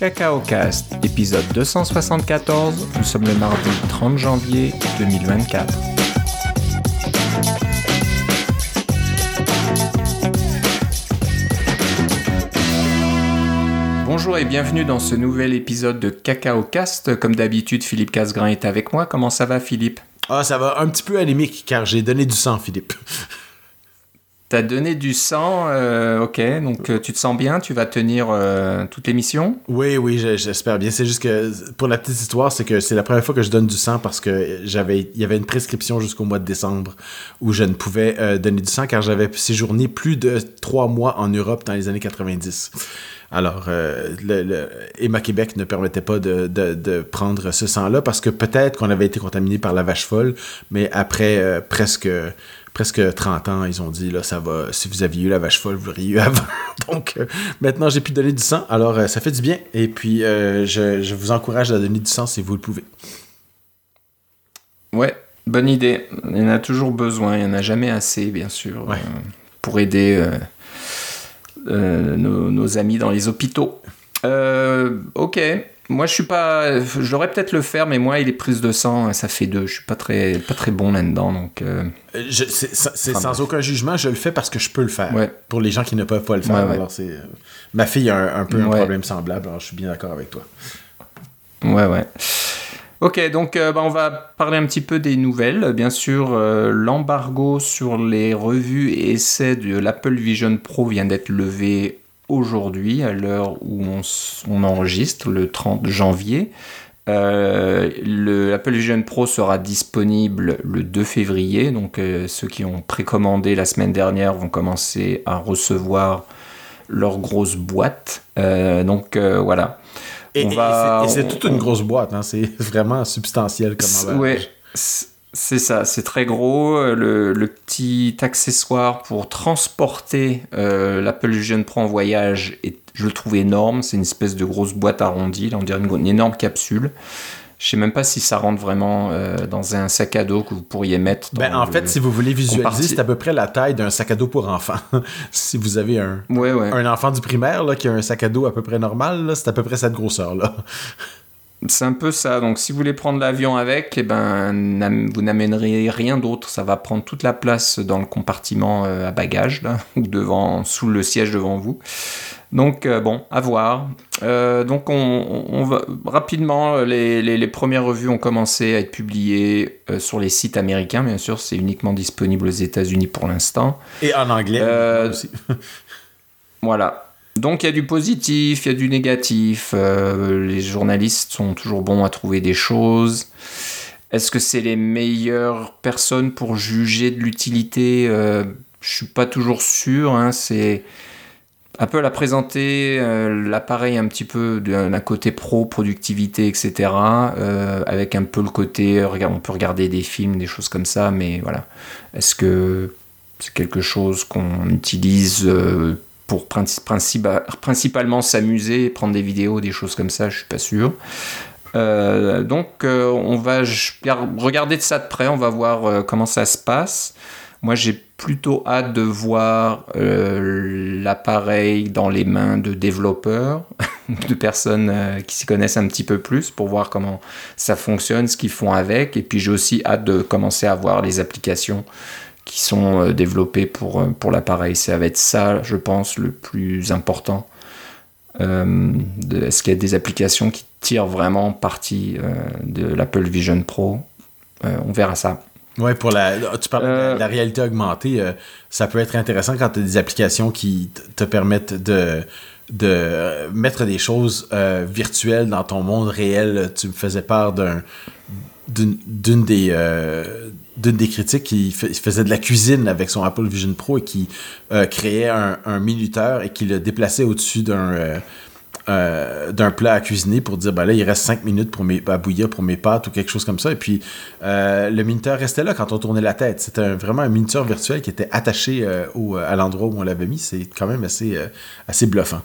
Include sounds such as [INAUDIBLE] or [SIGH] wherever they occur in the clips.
Cacao Cast, épisode 274. Nous sommes le mardi 30 janvier 2024. Bonjour et bienvenue dans ce nouvel épisode de Cacao Cast. Comme d'habitude, Philippe Casgrain est avec moi. Comment ça va, Philippe? Ah, ça va un petit peu anémique car j'ai donné du sang, Philippe. T'as donné du sang, euh, ok, donc euh, tu te sens bien, tu vas tenir euh, toute l'émission? Oui, oui, je- j'espère bien. C'est juste que, pour la petite histoire, c'est que c'est la première fois que je donne du sang parce que j'avais, il y avait une prescription jusqu'au mois de décembre où je ne pouvais euh, donner du sang car j'avais séjourné plus de trois mois en Europe dans les années 90. Alors, le, Emma Québec ne permettait pas de, prendre ce sang-là parce que peut-être qu'on avait été contaminé par la vache folle, mais après presque presque 30 ans, ils ont dit là ça va si vous aviez eu la vache folle, vous l'auriez eu avant. [LAUGHS] Donc euh, maintenant j'ai pu donner du sang, alors euh, ça fait du bien et puis euh, je, je vous encourage à donner du sang si vous le pouvez. Ouais, bonne idée. Il y en a toujours besoin, il n'y en a jamais assez, bien sûr, Ouais. pour aider nos, nos amis dans les hôpitaux. Ok, moi je suis pas. Je devrais peut-être le faire, mais moi, il est prise de sang, ça fait deux. Je suis pas très, pas très bon là-dedans, donc. euh, Euh, c'est Enfin, sans bref. aucun jugement, je le fais parce que je peux le faire. Ouais. Pour les gens qui ne peuvent pas le faire, Ouais, alors c'est euh, ma fille a un, un peu un problème semblable, alors je suis bien d'accord avec toi. Ouais, ouais. Ok, donc euh, bah, on va parler un petit peu des nouvelles. Bien sûr, euh, l'embargo sur les revues et essais de l'Apple Vision Pro vient d'être levé aujourd'hui, à l'heure où on, enregistre, le 30 janvier. Euh, le Apple Vision Pro sera disponible le 2 février, donc euh, ceux qui ont précommandé la semaine dernière vont commencer à recevoir leur grosse boîte. Euh, donc euh, voilà. Et, On et- va- et c'est toute une grosse boîte, hein, c'est [LAUGHS] vraiment substantiel comme. Ouais, c'est ça, c'est très gros. Euh, Le, le petit accessoire pour transporter euh, l'Apple Vision Pro en voyage, est, je le trouve énorme. C'est une espèce de grosse boîte arrondie, là, on dirait une, une énorme capsule. Je sais même pas si ça rentre vraiment euh, dans un sac à dos que vous pourriez mettre. Dans Ben, en le- fait, si vous voulez visualiser, c'est à peu près la taille d'un sac à dos pour enfants. [LAUGHS] si vous avez un, Ouais, ouais. un enfant du primaire là, qui a un sac à dos à peu près normal, c'est à peu près cette grosseur-là. [LAUGHS] C'est un peu ça. Donc, si vous voulez prendre l'avion avec, eh ben, vous n'amènerez rien d'autre. Ça va prendre toute la place dans le compartiment euh, à bagages, là, [LAUGHS] ou devant, sous le siège devant vous. Donc, euh, bon, à voir. Euh, donc, on, va rapidement, les, les- les premières revues ont commencé à être publiées sur les sites américains. Bien sûr, c'est uniquement disponible aux États-Unis pour l'instant. Et en anglais Euh, aussi. [LAUGHS] Voilà. Donc il y a du positif, il y a du négatif. euh, les journalistes sont toujours bons à trouver des choses. Est-ce que c'est les meilleures personnes pour juger de l'utilité? Euh, Je suis pas toujours sûr. Hein, c'est Apple a présenté euh, l'appareil un petit peu d'un côté pro, productivité, etc. euh, avec un peu le côté, on peut regarder des films, des choses comme ça, mais voilà. Est-ce que c'est quelque chose qu'on utilise pour princi- principa- principalement s'amuser, prendre des vidéos, des choses comme ça, je suis pas sûr. Euh, donc euh, on va regarder de ça de près, on va voir euh, comment ça se passe. Moi j'ai plutôt hâte de voir l'appareil dans les mains de développeurs, [LAUGHS] de personnes qui s'y connaissent un petit peu plus pour voir comment ça fonctionne, ce qu'ils font avec. Et puis j'ai aussi hâte de commencer à voir les applications qui sont euh, développées pour, euh, pour l'appareil. Ça va être ça, je pense, le plus important. Euh, Est-ce qu'il y a des applications qui tirent vraiment parti euh, de l'Apple Vision Pro? Euh, On verra ça. Ouais, pour la. Tu parles de la- réalité augmentée, ça peut être intéressant quand tu as des applications qui te permettent de, de mettre des choses virtuelles dans ton monde réel. Tu me faisais part d'un d'une d'une des d'une des critiques qui fa- faisait de la cuisine avec son Apple Vision Pro et qui euh, créait un, minuteur et qui le déplaçait au-dessus d'un euh, euh, d'un plat à cuisiner pour dire ben là il reste 5 minutes pour mes, bouillir pour mes pâtes ou quelque chose comme ça. Et puis le minuteur restait là quand on tournait la tête. C'était vraiment un minuteur virtuel qui était attaché à l'endroit où on l'avait mis. C'est quand même assez bluffant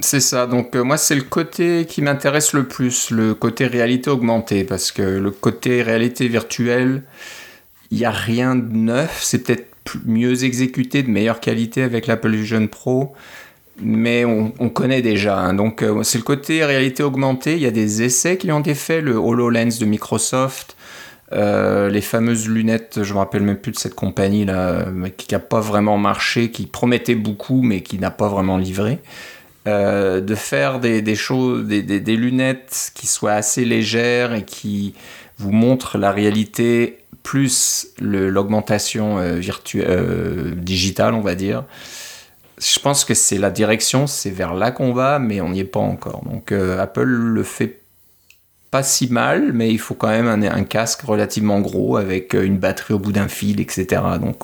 C'est ça, donc euh, moi c'est le côté qui m'intéresse le plus, le côté réalité augmentée, parce que le côté réalité virtuelle, il n'y a rien de neuf, c'est peut-être mieux exécuté, de meilleure qualité avec l'Apple Vision Pro, mais on, connaît déjà. Hein. Donc euh, c'est le côté réalité augmentée. Il y a des essais qui ont été faits, le HoloLens de Microsoft, euh, les fameuses lunettes, je me rappelle même plus de cette compagnie là, qui n'a pas vraiment marché, qui promettait beaucoup mais qui n'a pas vraiment livré. Euh, de faire des, choses, des, lunettes qui soient assez légères et qui vous montrent la réalité plus l'augmentation virtuelle digitale, on va dire je pense que c'est la direction, c'est vers là qu'on va, mais on n'y est pas encore. Donc euh, Apple le fait pas si mal, mais il faut quand même un, casque relativement gros avec euh, une batterie au bout d'un fil, etc. Donc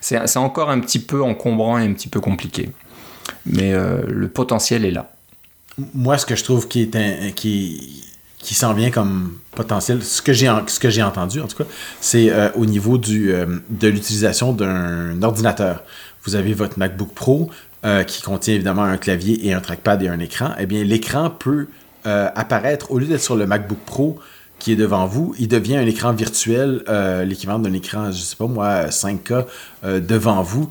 c'est encore un petit peu encombrant et un petit peu compliqué. Mais euh, le potentiel est là. Moi, ce que je trouve qui qui, qui s'en vient comme potentiel, ce que j'ai entendu en tout cas, c'est au niveau du, de l'utilisation d'un ordinateur vous avez votre MacBook Pro euh, qui contient évidemment un clavier et un trackpad et un écran, eh bien l'écran peut euh, apparaître, au lieu d'être sur le MacBook Pro qui est devant vous, il devient un écran virtuel, euh, l'équivalent d'un écran, je sais pas moi, 5K devant vous,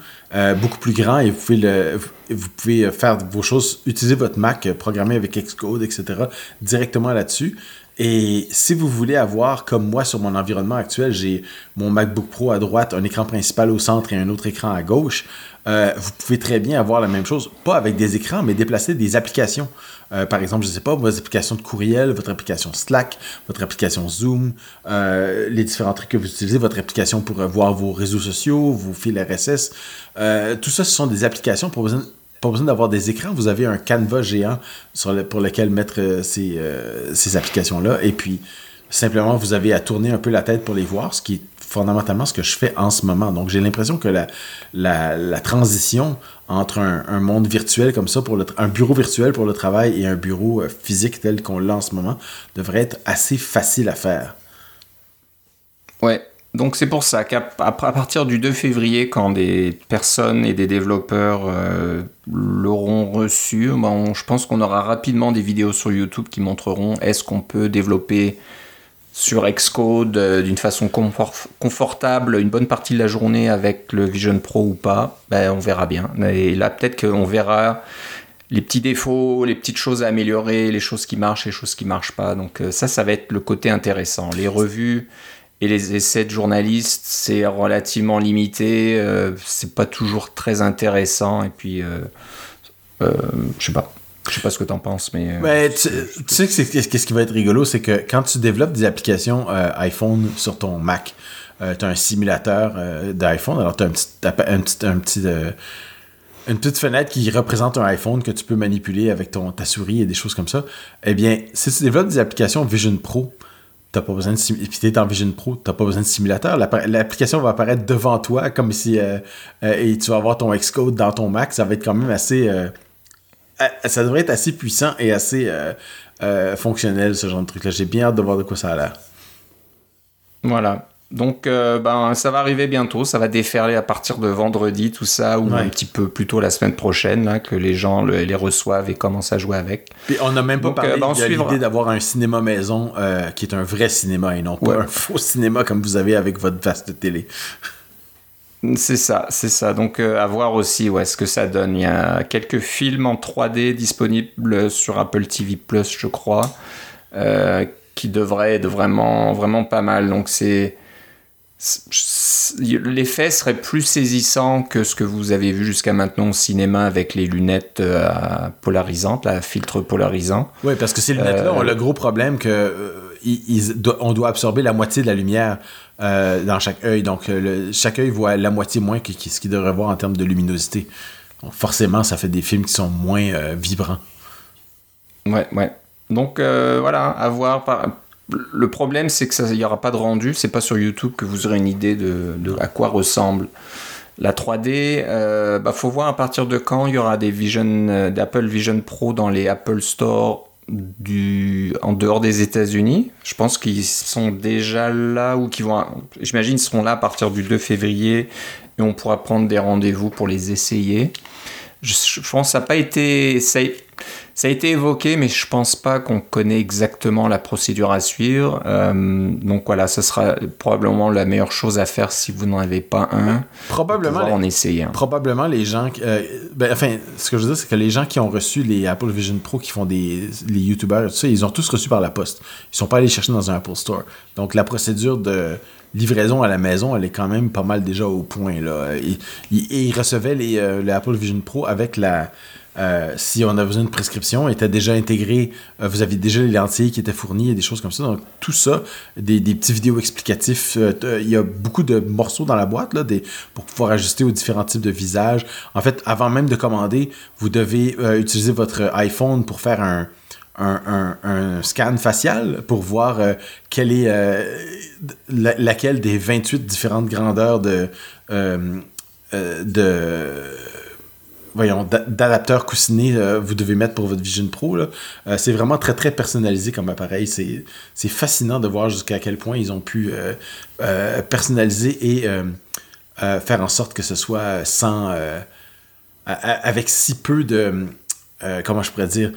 beaucoup plus grand et vous pouvez, vous pouvez faire vos choses, utiliser votre Mac, programmer avec Xcode, etc., directement là-dessus. Et si vous voulez avoir, comme moi sur mon environnement actuel, j'ai mon MacBook Pro à droite, un écran principal au centre et un autre écran à gauche, euh, vous pouvez très bien avoir la même chose, pas avec des écrans, mais déplacer des applications. Euh, par exemple, je ne sais pas, vos applications de courriel, votre application Slack, votre application Zoom, euh, les différents trucs que vous utilisez, votre application pour voir vos réseaux sociaux, vos fils RSS. tout ça, ce sont des applications pour pas besoin d'avoir des écrans, vous avez un canevas géant pour lequel mettre ces, ces applications-là. Et puis, simplement, vous avez à tourner un peu la tête pour les voir, ce qui est fondamentalement ce que je fais en ce moment. Donc, j'ai l'impression que la, transition entre un, monde virtuel comme ça, pour un bureau virtuel pour le travail et un bureau euh, physique tel qu'on l'a en ce moment, devrait être assez facile à faire. Ouais, donc c'est pour ça qu'à partir du 2 février, quand des personnes et des développeurs euh, l'auront reçu, ben, je pense qu'on aura rapidement des vidéos sur YouTube qui montreront est-ce qu'on peut développer sur Xcode euh, d'une façon confortable une bonne partie de la journée avec le Vision Pro ou pas. Ben, on verra bien. Et là peut-être qu'on verra les petits défauts, les petites choses à améliorer, les choses qui marchent, les choses qui marchent pas. Donc euh, ça, ça va être le côté intéressant. Les revues et les essais de journalistes, c'est relativement limité, euh, c'est pas toujours très intéressant, et puis, euh, euh, je sais pas. Je sais pas ce que t'en penses, mais. mais tu, sais que qu'est-ce qui va être rigolo, c'est que quand tu développes des applications iPhone sur ton Mac, tu as un simulateur d'iPhone, alors tu as un petit, un petit, un petit une petite fenêtre qui représente un iPhone que tu peux manipuler avec ton, ta souris et des choses comme ça. Eh bien, si tu développes des applications Vision Pro, t'as pas besoin de puis t'es dans Vision Pro, t'as pas besoin de simulateur. L'application va apparaître devant toi comme si euh, euh, et tu vas avoir ton Xcode dans ton Mac. Ça va être quand même assez, euh, ça devrait être assez puissant et assez fonctionnel ce genre de truc là. J'ai bien hâte de voir de quoi ça a l'air. Voilà. Donc, euh, ben, ça va arriver bientôt. Ça va déferler à partir de vendredi, tout ça, ou un petit peu plus tôt la semaine prochaine, là, que les gens les reçoivent et commencent à jouer avec. Puis on n'a même pas parlé euh, ben, de l'idée d'avoir un cinéma maison euh, qui est un vrai cinéma et non pas un faux cinéma comme vous avez avec votre vaste télé. C'est ça, c'est ça. Donc, à voir aussi ouais, ce que ça donne. Il y a quelques films en 3D disponibles sur Apple TV Plus, je crois, qui devraient être vraiment, vraiment pas mal. Donc, c'est l'effet serait plus saisissant que ce que vous avez vu jusqu'à maintenant au cinéma avec les lunettes euh, polarisantes, la filtre polarisant. Oui, parce que ces lunettes-là ont le gros problème que euh, on doit absorber la moitié de la lumière euh, dans chaque œil. Donc, chaque œil voit la moitié moins que, ce qu'il devrait voir en termes de luminosité. Donc, forcément, ça fait des films qui sont moins vibrants. Ouais, ouais. Donc, voilà, à voir. Le problème, c'est qu'il n'y aura pas de rendu. C'est pas sur YouTube que vous aurez une idée de, à quoi ressemble la 3D. Il euh, bah, faut voir à partir de quand il y aura des Vision, euh, d'Apple Vision Pro dans les Apple Store du, en dehors des États-Unis. Je pense qu'ils sont déjà là ou qu'ils vont. J'imagine seront là à partir du 2 février et on pourra prendre des rendez-vous pour les essayer. Je, pense que ça n'a pas été. A été évoqué, mais je pense pas qu'on connaît exactement la procédure à suivre. Euh, donc voilà, ce sera probablement la meilleure chose à faire si vous n'en avez pas un. Probablement. en essayer. Probablement les gens. Euh, ben, enfin, ce que je veux dire, c'est que les gens qui ont reçu les Apple Vision Pro, qui font des les YouTubers, tout ça, ils ont tous reçu par la poste. Ils sont pas allés chercher dans un Apple Store. Donc la procédure de livraison à la maison, elle est quand même pas mal déjà au point là. Et, ils recevaient les, euh, les Apple Vision Pro avec la euh, si on a besoin de prescription, était déjà intégré. Euh, vous aviez déjà les lentilles qui étaient fournies et des choses comme ça. Donc, tout ça, des, petits vidéos explicatifs. Euh, il y a beaucoup de morceaux dans la boîte là, des, pour pouvoir ajuster aux différents types de visages. En fait, avant même de commander, vous devez utiliser votre iPhone pour faire un, scan facial pour voir quelle est laquelle des 28 différentes grandeurs de, de voyons, d'adapteurs coussinés euh, vous devez mettre pour votre Vision Pro. Euh, c'est vraiment très très personnalisé comme appareil. C'est fascinant de voir jusqu'à quel point ils ont pu euh, personnaliser et faire en sorte que ce soit sans avec si peu de comment je pourrais dire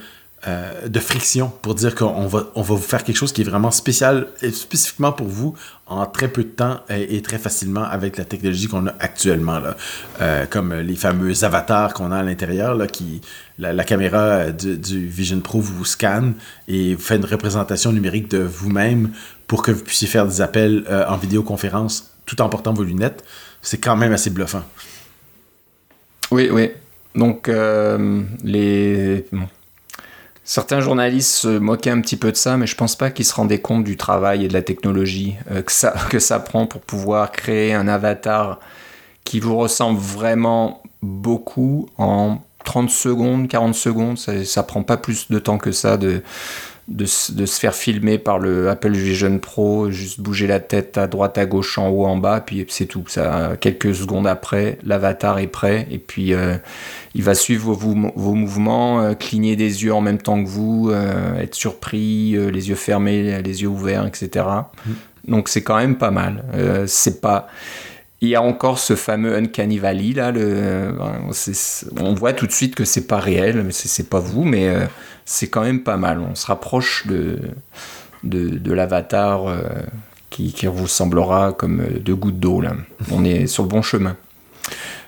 euh, de friction pour dire qu'on va, on va vous faire quelque chose qui est vraiment spécial et spécifiquement pour vous en très peu de temps et, très facilement avec la technologie qu'on a actuellement là, euh, comme les fameux avatars qu'on a à l'intérieur là, qui la, caméra du, Vision Pro vous scanne et vous fait une représentation numérique de vous-même pour que vous puissiez faire des appels euh, en vidéoconférence tout en portant vos lunettes. C'est quand même assez bluffant. Oui, oui. Donc les Certains journalistes se moquaient un petit peu de ça, mais je pense pas qu'ils se rendaient compte du travail et de la technologie euh, que, ça, [LAUGHS] prend pour pouvoir créer un avatar qui vous ressemble vraiment beaucoup en 30 secondes, 40 secondes. Ça, ça prend pas plus de temps que ça de, de, se faire filmer par le Apple Vision Pro, juste bouger la tête à droite, à gauche, en haut, en bas, puis c'est tout. Ça, quelques secondes après, l'avatar est prêt, et puis euh, il va suivre vos, vos mouvements, euh, cligner des yeux en même temps que vous, euh, être surpris, les yeux fermés, les yeux ouverts, etc. Mm. Donc c'est quand même pas mal. c'est pas il y a encore ce fameux uncanny valley là. Le, on voit tout de suite que c'est pas réel, mais c'est pas vous, mais c'est quand même pas mal. On se rapproche de, de, l'avatar euh, qui, qui vous semblera comme deux gouttes d'eau. Là. On est sur le bon chemin.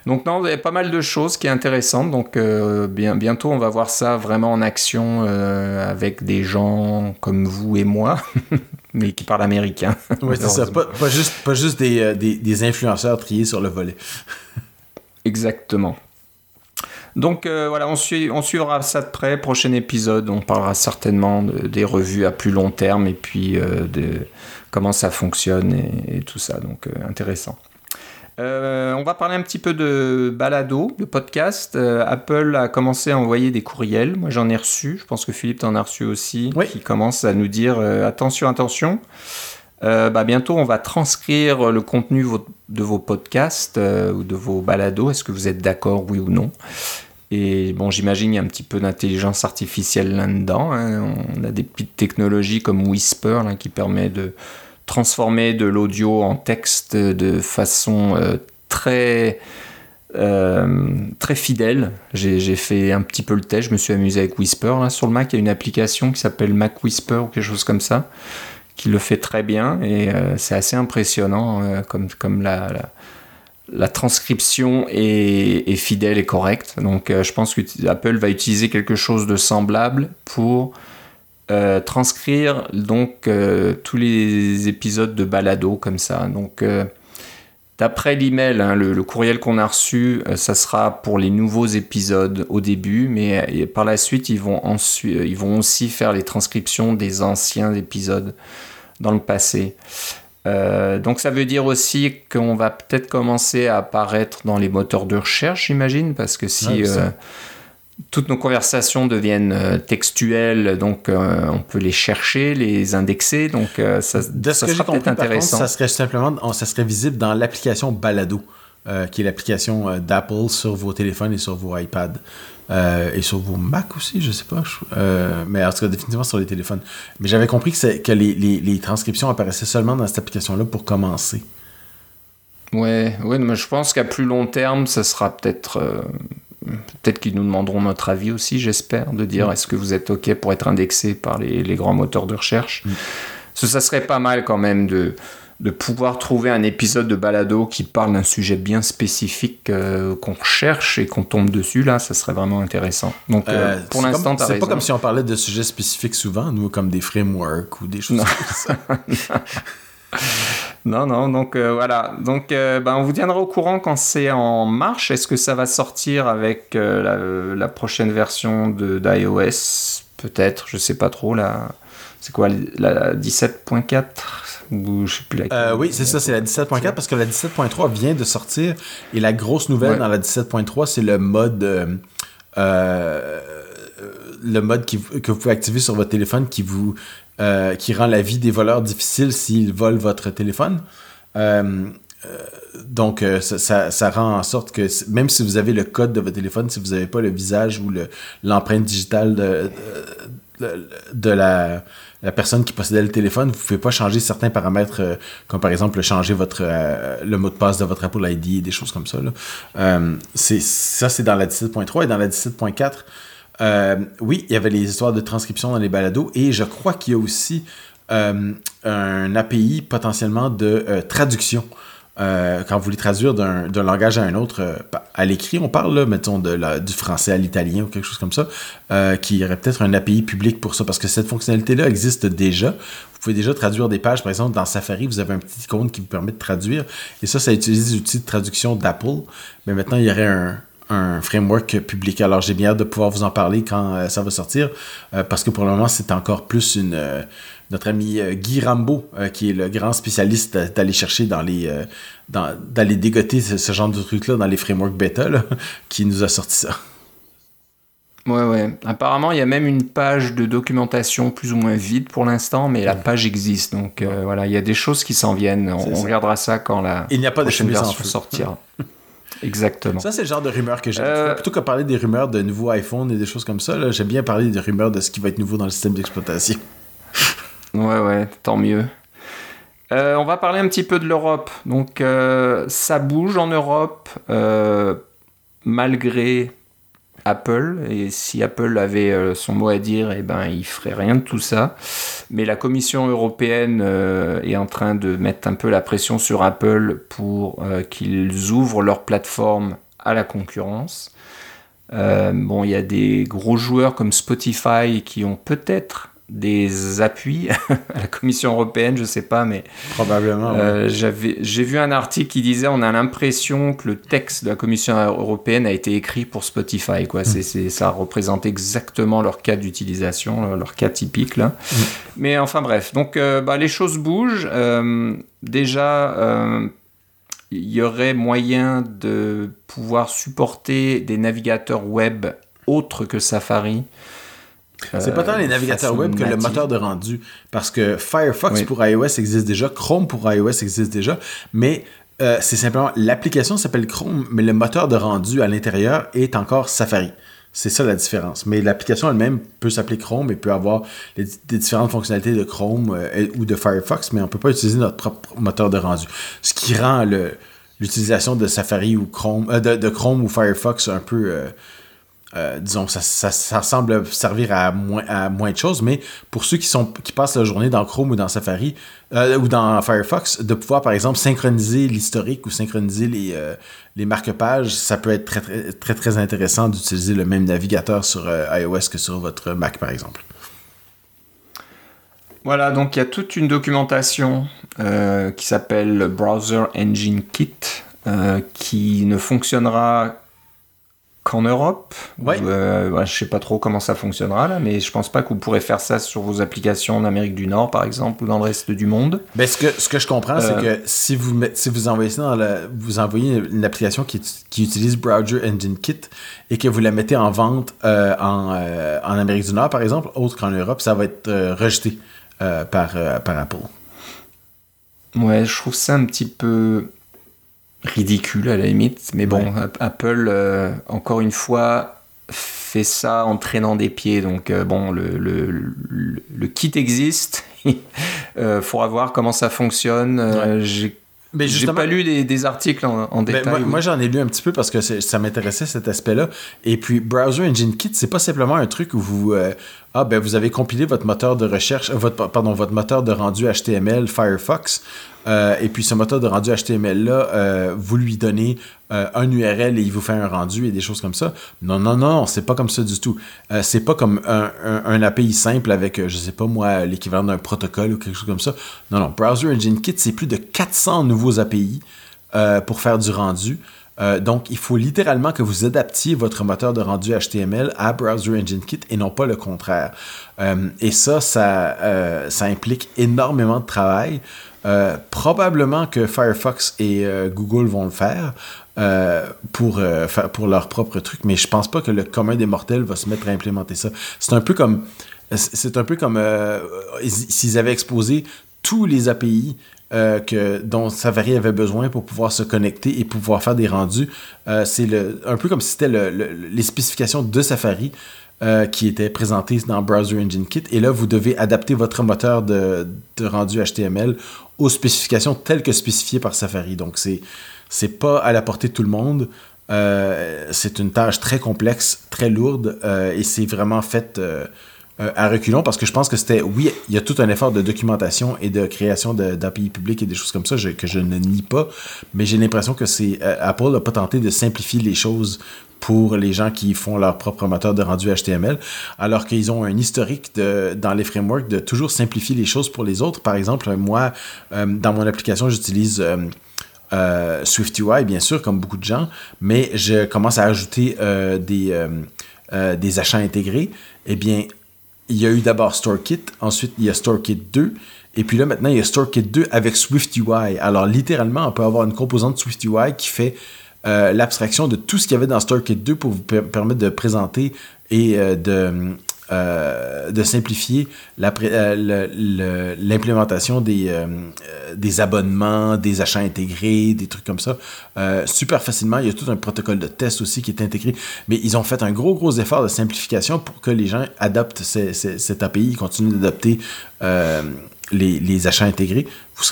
Donc non, il y a pas mal de choses qui sont intéressantes. Donc euh, bien, bientôt, on va voir ça vraiment en action euh, avec des gens comme vous et moi, [LAUGHS] mais qui parlent américain. Oui, c'est ça. Pas, juste, pas juste des, des, des influenceurs triés sur le volet. [LAUGHS] Exactement. Donc euh, voilà, on, on, suivra ça de près. Prochain épisode, on parlera certainement des revues à plus long terme et puis euh, de comment ça fonctionne et, tout ça. Donc euh, intéressant. On va parler un petit peu de balado, de podcast. Apple a commencé à envoyer des courriels. Moi, j'en ai reçu. Je pense que Philippe t'en a reçu aussi. Qui commence à nous dire attention, attention. Bah, bientôt, on va transcrire le contenu de vos podcasts ou de vos balados. Est-ce que vous êtes d'accord, oui ou non? Et bon, j'imagine qu'il y a un petit peu d'intelligence artificielle là-dedans. Hein. On a des petites technologies comme Whisper qui permet de transformer de l'audio en texte de façon euh, très, euh, très fidèle. J'ai fait un petit peu le test, je me suis amusé avec Whisper. Sur le Mac, il y a une application qui s'appelle Mac Whisper ou quelque chose comme ça, qui le fait très bien et euh, c'est assez impressionnant comme, la transcription est, fidèle et correcte. Donc je pense que Apple va utiliser quelque chose de semblable pour euh, transcrire donc euh, tous les épisodes de balado comme ça. Donc d'après l'email, hein, le, courriel qu'on a reçu, ça sera pour les nouveaux épisodes au début, mais par la suite ils vont, ensuite, ils vont aussi faire les transcriptions des anciens épisodes dans le passé. Euh, donc ça veut dire aussi qu'on va peut-être commencer à apparaître dans les moteurs de recherche, j'imagine, parce que si euh, toutes nos conversations deviennent euh, textuelles, donc on peut les chercher, les indexer, donc ça, ça sera peut-être intéressant. ça serait simplement, ça serait visible dans l'application Balado. qui est l'application d'Apple sur vos téléphones et sur vos iPads. Euh, et sur vos Mac aussi, je sais pas. Euh, mais en tout cas, définitivement sur les téléphones. Mais j'avais compris que, que les, les, transcriptions apparaissaient seulement dans cette application-là pour commencer. Ouais, ouais, mais je pense qu'à plus long terme, ça sera peut-être. Peut-être qu'ils nous demanderont notre avis aussi, j'espère, de dire est-ce que vous êtes OK pour être indexé par les, les grands moteurs de recherche. Ce, ça serait pas mal quand même de, de pouvoir trouver un épisode de balado qui parle d'un sujet bien spécifique euh, qu'on recherche et qu'on tombe dessus, là, ça serait vraiment intéressant. Donc, euh, Euh, pour l'instant, C'est pas comme si on parlait de sujets spécifiques souvent, nous, comme des frameworks ou des choses comme ça. [LAUGHS] [LAUGHS] Non, non, donc euh, voilà. Donc, euh, ben, on vous tiendra au courant quand c'est en marche. Est-ce que ça va sortir avec euh, la, la prochaine version de d'iOS? Peut-être, je sais pas trop. C'est quoi, la 17.4 Ou je sais plus laquelle? Euh, oui, c'est ça, c'est la 17.4 parce que la 17.3 vient de sortir et la grosse nouvelle Ouais. dans la 17.3, c'est le mode euh, euh, le mode qui- que vous pouvez activer sur votre téléphone qui vous euh, qui rend la vie des voleurs difficile s'ils volent votre téléphone. Euh, euh, donc, ça, rend en sorte que même si vous avez le code de votre téléphone, si vous n'avez pas le visage ou le- l'empreinte digitale de, la, personne qui possédait le téléphone, vous ne pouvez pas changer certains paramètres, comme par exemple changer votre, le mot de passe de votre Apple ID et des choses comme ça. Ça, c'est dans la 17.3 et dans la 17.4. euh, oui, il y avait les histoires de transcription dans les balados et je crois qu'il y a aussi euh, un API potentiellement de euh, traduction. Quand vous voulez traduire d'un langage à un autre, à l'écrit, on parle, là, mettons, du français à l'italien ou quelque chose comme ça, qu'il y aurait peut-être un API public pour ça, parce que cette fonctionnalité-là existe déjà. Vous pouvez déjà traduire des pages, par exemple, dans Safari, vous avez un petit icône qui vous permet de traduire, et ça, ça utilise les outils de traduction d'Apple, mais maintenant, il y aurait un, un framework public. Alors, j'ai bien hâte de pouvoir vous en parler quand euh, ça va sortir, euh, parce que pour le moment, c'est encore plus une... euh, notre ami Guy Rambeau, euh, qui est le grand spécialiste d'aller chercher dans les... d'aller dégoter ce, ce genre de trucs-là dans les frameworks bêta, là, [LAUGHS] qui nous a sorti ça. Ouais, ouais. Apparemment, il y a même une page de documentation plus ou moins vide pour l'instant, mais la page existe. Donc voilà, il y a des choses qui s'en viennent. On, regardera ça quand la Il n'y a pas de prochaine version sortira. [LAUGHS] Exactement. Ça, c'est le genre de rumeur que j'aime. Euh, Plutôt que parler des rumeurs de nouveaux iPhone et des choses comme ça, j'aime bien parler des rumeurs de ce qui va être nouveau dans le système d'exploitation. [LAUGHS] Ouais, ouais, tant mieux. Euh, on va parler un petit peu de l'Europe. Donc, euh, ça bouge en Europe, malgré Apple. Et si Apple avait euh, son mot à dire, eh ben, il ferait rien de tout ça. Mais la Commission européenne euh, est en train de mettre un peu la pression sur Apple pour euh, qu'ils ouvrent leur plateforme à la concurrence. Bon, il y a des gros joueurs comme Spotify qui ont peut-être des appuis [LAUGHS] à la Commission européenne, je sais pas, mais Probablement. euh, j'avais, j'ai vu un article qui disait on a l'impression que le texte de la Commission européenne a été écrit pour Spotify. Quoi. C'est, c'est- ça représente exactement leur cas d'utilisation, leur- leur cas typique. Là. Mais enfin bref, donc euh, bah, les choses bougent. Euh, déjà, euh, il y aurait moyen de pouvoir supporter des navigateurs web autres que Safari. C'est pas tant les euh, navigateurs web que le moteur de rendu. Parce que Firefox Oui. pour iOS existe déjà, Chrome pour iOS existe déjà, mais euh, c'est simplement l'application s'appelle Chrome, mais le moteur de rendu à l'intérieur est encore Safari. C'est ça la différence. Mais l'application elle-même peut s'appeler Chrome et peut avoir les, des différentes fonctionnalités de Chrome euh, ou de Firefox, mais on peut pas utiliser notre propre moteur de rendu. Ce qui rend l'utilisation de Safari ou Chrome, euh, de, de Chrome ou Firefox un peu euh, disons, ça, ça, semble servir à moins, à moins de choses, mais pour ceux qui, sont, qui passent la journée dans Chrome ou dans Safari euh, ou dans Firefox, de pouvoir, par exemple, synchroniser l'historique ou synchroniser les, euh, les marque-pages, ça peut être très, très, très, très intéressant d'utiliser le même navigateur sur iOS que sur votre Mac, par exemple. Voilà, donc il y a toute une documentation qui s'appelle Browser Engine Kit, qui ne fonctionnera qu'en Europe. Ouais. Ou, euh, je sais pas trop comment ça fonctionnera là, mais je pense pas que vous pourrez faire ça sur vos applications en Amérique du Nord, par exemple, ou dans le reste du monde. Ben, ce, que, ce que je comprends, c'est Euh. que si vous, si vous envoyez ça dans la, vous envoyez une application qui, qui utilise Browser Engine Kit et que vous la mettez en vente euh, en, euh, en Amérique du Nord, par exemple, autre qu'en Europe, ça va être rejeté par, par Apple. Ouais, je trouve ça un petit peu ridicule à la limite, mais bon, Ouais. Apple, euh, encore une fois, fait ça en traînant des pieds, donc euh, bon, le, le, le, le kit existe, il [LAUGHS] faudra voir comment ça fonctionne. Euh, j'ai- Mais j'ai pas lu des, articles en, ben, détail. moi, j'en ai lu un petit peu parce que ça m'intéressait cet aspect-là. Et puis Browser Engine Kit, c'est pas simplement un truc où vous euh, ah ben vous avez compilé votre moteur de recherche, euh, votre pardon votre moteur de rendu HTML Firefox. Euh, et puis ce moteur de rendu HTML là, vous lui donnez un URL et il vous fait un rendu et des choses comme ça. Non non non, c'est pas comme ça du tout. c'est pas comme un, API simple avec je sais pas moi l'équivalent d'un protocole ou quelque chose comme ça. Non non, Browser Engine Kit c'est plus de 400 nouveaux API euh, pour faire du rendu. Euh, donc, il faut littéralement que vous adaptiez votre moteur de rendu HTML à Browser Engine Kit et non pas le contraire. Euh, et ça, ça, ça, implique énormément de travail. Probablement que Firefox et Google vont le faire pour, pour leur propre truc, mais je pense pas que le commun des mortels va se mettre à implémenter ça. C'est un peu comme c'est un peu comme s'ils avaient exposé tous les API euh, que, dont Safari avait besoin pour pouvoir se connecter et pouvoir faire des rendus. Euh, c'est un peu comme si c'était les spécifications de Safari euh, qui étaient présentées dans Browser Engine Kit. Et là, vous devez adapter votre moteur de, rendu HTML aux spécifications telles que spécifiées par Safari. Donc, c'est c'est pas à la portée de tout le monde. c'est une tâche très complexe, très lourde, et c'est vraiment fait euh, à reculons parce que je pense que c'était, oui, il y a tout un effort de documentation et de création d'API publics et des choses comme ça que je ne nie pas, mais j'ai l'impression que c'est euh, Apple n'a pas tenté de simplifier les choses pour les gens qui font leur propre moteur de rendu HTML, alors qu'ils ont un historique de, dans les frameworks de toujours simplifier les choses pour les autres. Par exemple, moi, euh, dans mon application, j'utilise SwiftUI, bien sûr, comme beaucoup de gens, mais je commence à ajouter des, des achats intégrés. Eh bien, il y a eu d'abord StoreKit, ensuite il y a StoreKit 2, et puis là maintenant il y a StoreKit 2 avec SwiftUI. Alors littéralement, on peut avoir une composante SwiftUI qui fait euh, l'abstraction de tout ce qu'il y avait dans StoreKit 2 pour vous permettre de présenter et euh, de euh, de simplifier euh, l'implémentation des, euh, des abonnements, des achats intégrés, des trucs comme ça, super facilement. Il y a tout un protocole de test aussi qui est intégré. Mais ils ont fait un gros, gros effort de simplification pour que les gens adoptent cet API, continuent d'adopter les, achats intégrés,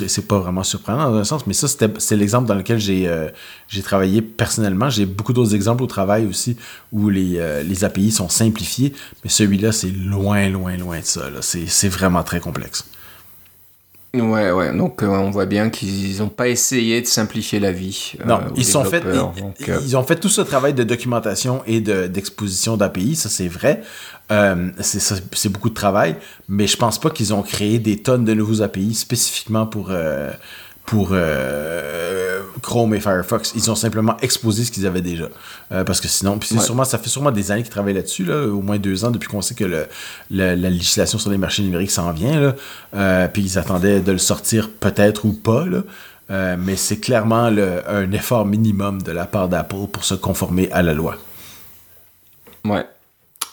c'est pas vraiment surprenant dans un sens, mais ça, c'est l'exemple dans lequel euh, j'ai travaillé personnellement. J'ai beaucoup d'autres exemples au travail aussi où les, euh, les API sont simplifiés, mais celui-là, c'est loin, loin, loin de ça. C'est vraiment très complexe. Ouais, ouais. Donc, euh, on voit bien qu'ils n'ont pas essayé de simplifier la vie. non, ils, sont fait, ils, ont fait tout ce travail de documentation et d'exposition d'API, ça c'est vrai. Euh, c'est beaucoup de travail, mais je pense pas qu'ils ont créé des tonnes de nouveaux API spécifiquement pour, euh, pour euh, Chrome et Firefox. Ils ont simplement exposé ce qu'ils avaient déjà. parce que sinon, puis sûrement, ça fait sûrement des années qu'ils travaillent là-dessus, là, au moins deux ans depuis qu'on sait que le, la législation sur les marchés numériques s'en vient. Là. puis ils attendaient de le sortir peut-être ou pas. Là. mais c'est clairement le, un effort minimum de la part d'Apple pour se conformer à la loi. Ouais.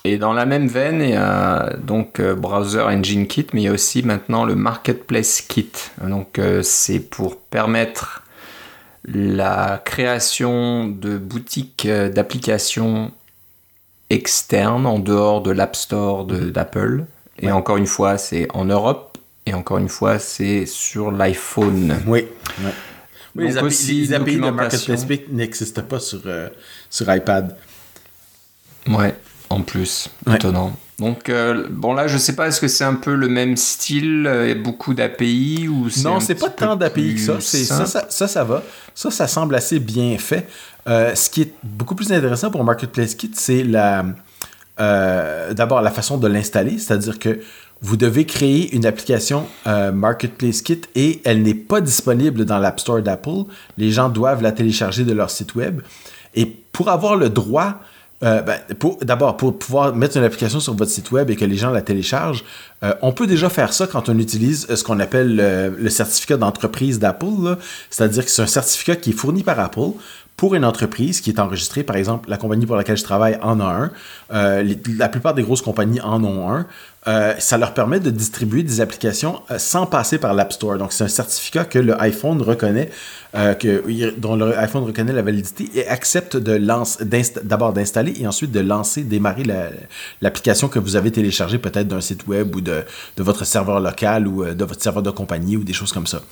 Et dans la même veine, il y a donc euh, Browser Engine Kit, mais il y a aussi maintenant le Marketplace Kit. Donc euh, c'est pour permettre la création de boutiques euh, d'applications externes en dehors de l'App Store d'Apple. Et encore une fois, c'est en Europe. Et encore une fois, c'est sur l'iPhone. Oui. les, API, de Marketplace n'existent pas sur, sur iPad. Ouais en plus. Étonnant. Donc, euh, bon, là, je sais pas, est-ce que c'est un peu le même style, euh, beaucoup d'API ou Non, c'est pas tant d'API que ça. Ça, ça. ça, ça, va. Ça, ça semble assez bien fait. Euh, ce qui est beaucoup plus intéressant pour Marketplace Kit, c'est la. D'abord, la façon de l'installer, c'est-à-dire que vous devez créer une application Marketplace Kit et elle n'est pas disponible dans l'App Store d'Apple. Les gens doivent la télécharger de leur site web. Et pour avoir le droit euh, ben, D'abord, pour pouvoir mettre une application sur votre site web et que les gens la téléchargent, euh, on peut déjà faire ça quand on utilise euh, ce qu'on appelle le, certificat d'entreprise d'Apple. C'est-à-dire que c'est un certificat qui est fourni par Apple pour une entreprise qui est enregistrée, par exemple, la compagnie pour laquelle je travaille en a un, euh, la plupart des grosses compagnies en ont un, euh, ça leur permet de distribuer des applications euh, sans passer par l'App Store. Donc, c'est un certificat que le iPhone reconnaît, que, dont le iPhone reconnaît la validité et accepte d'abord d'installer et ensuite de lancer, démarrer l'application que vous avez téléchargée peut-être d'un site web ou de, de, votre serveur local ou de votre serveur de compagnie ou des choses comme ça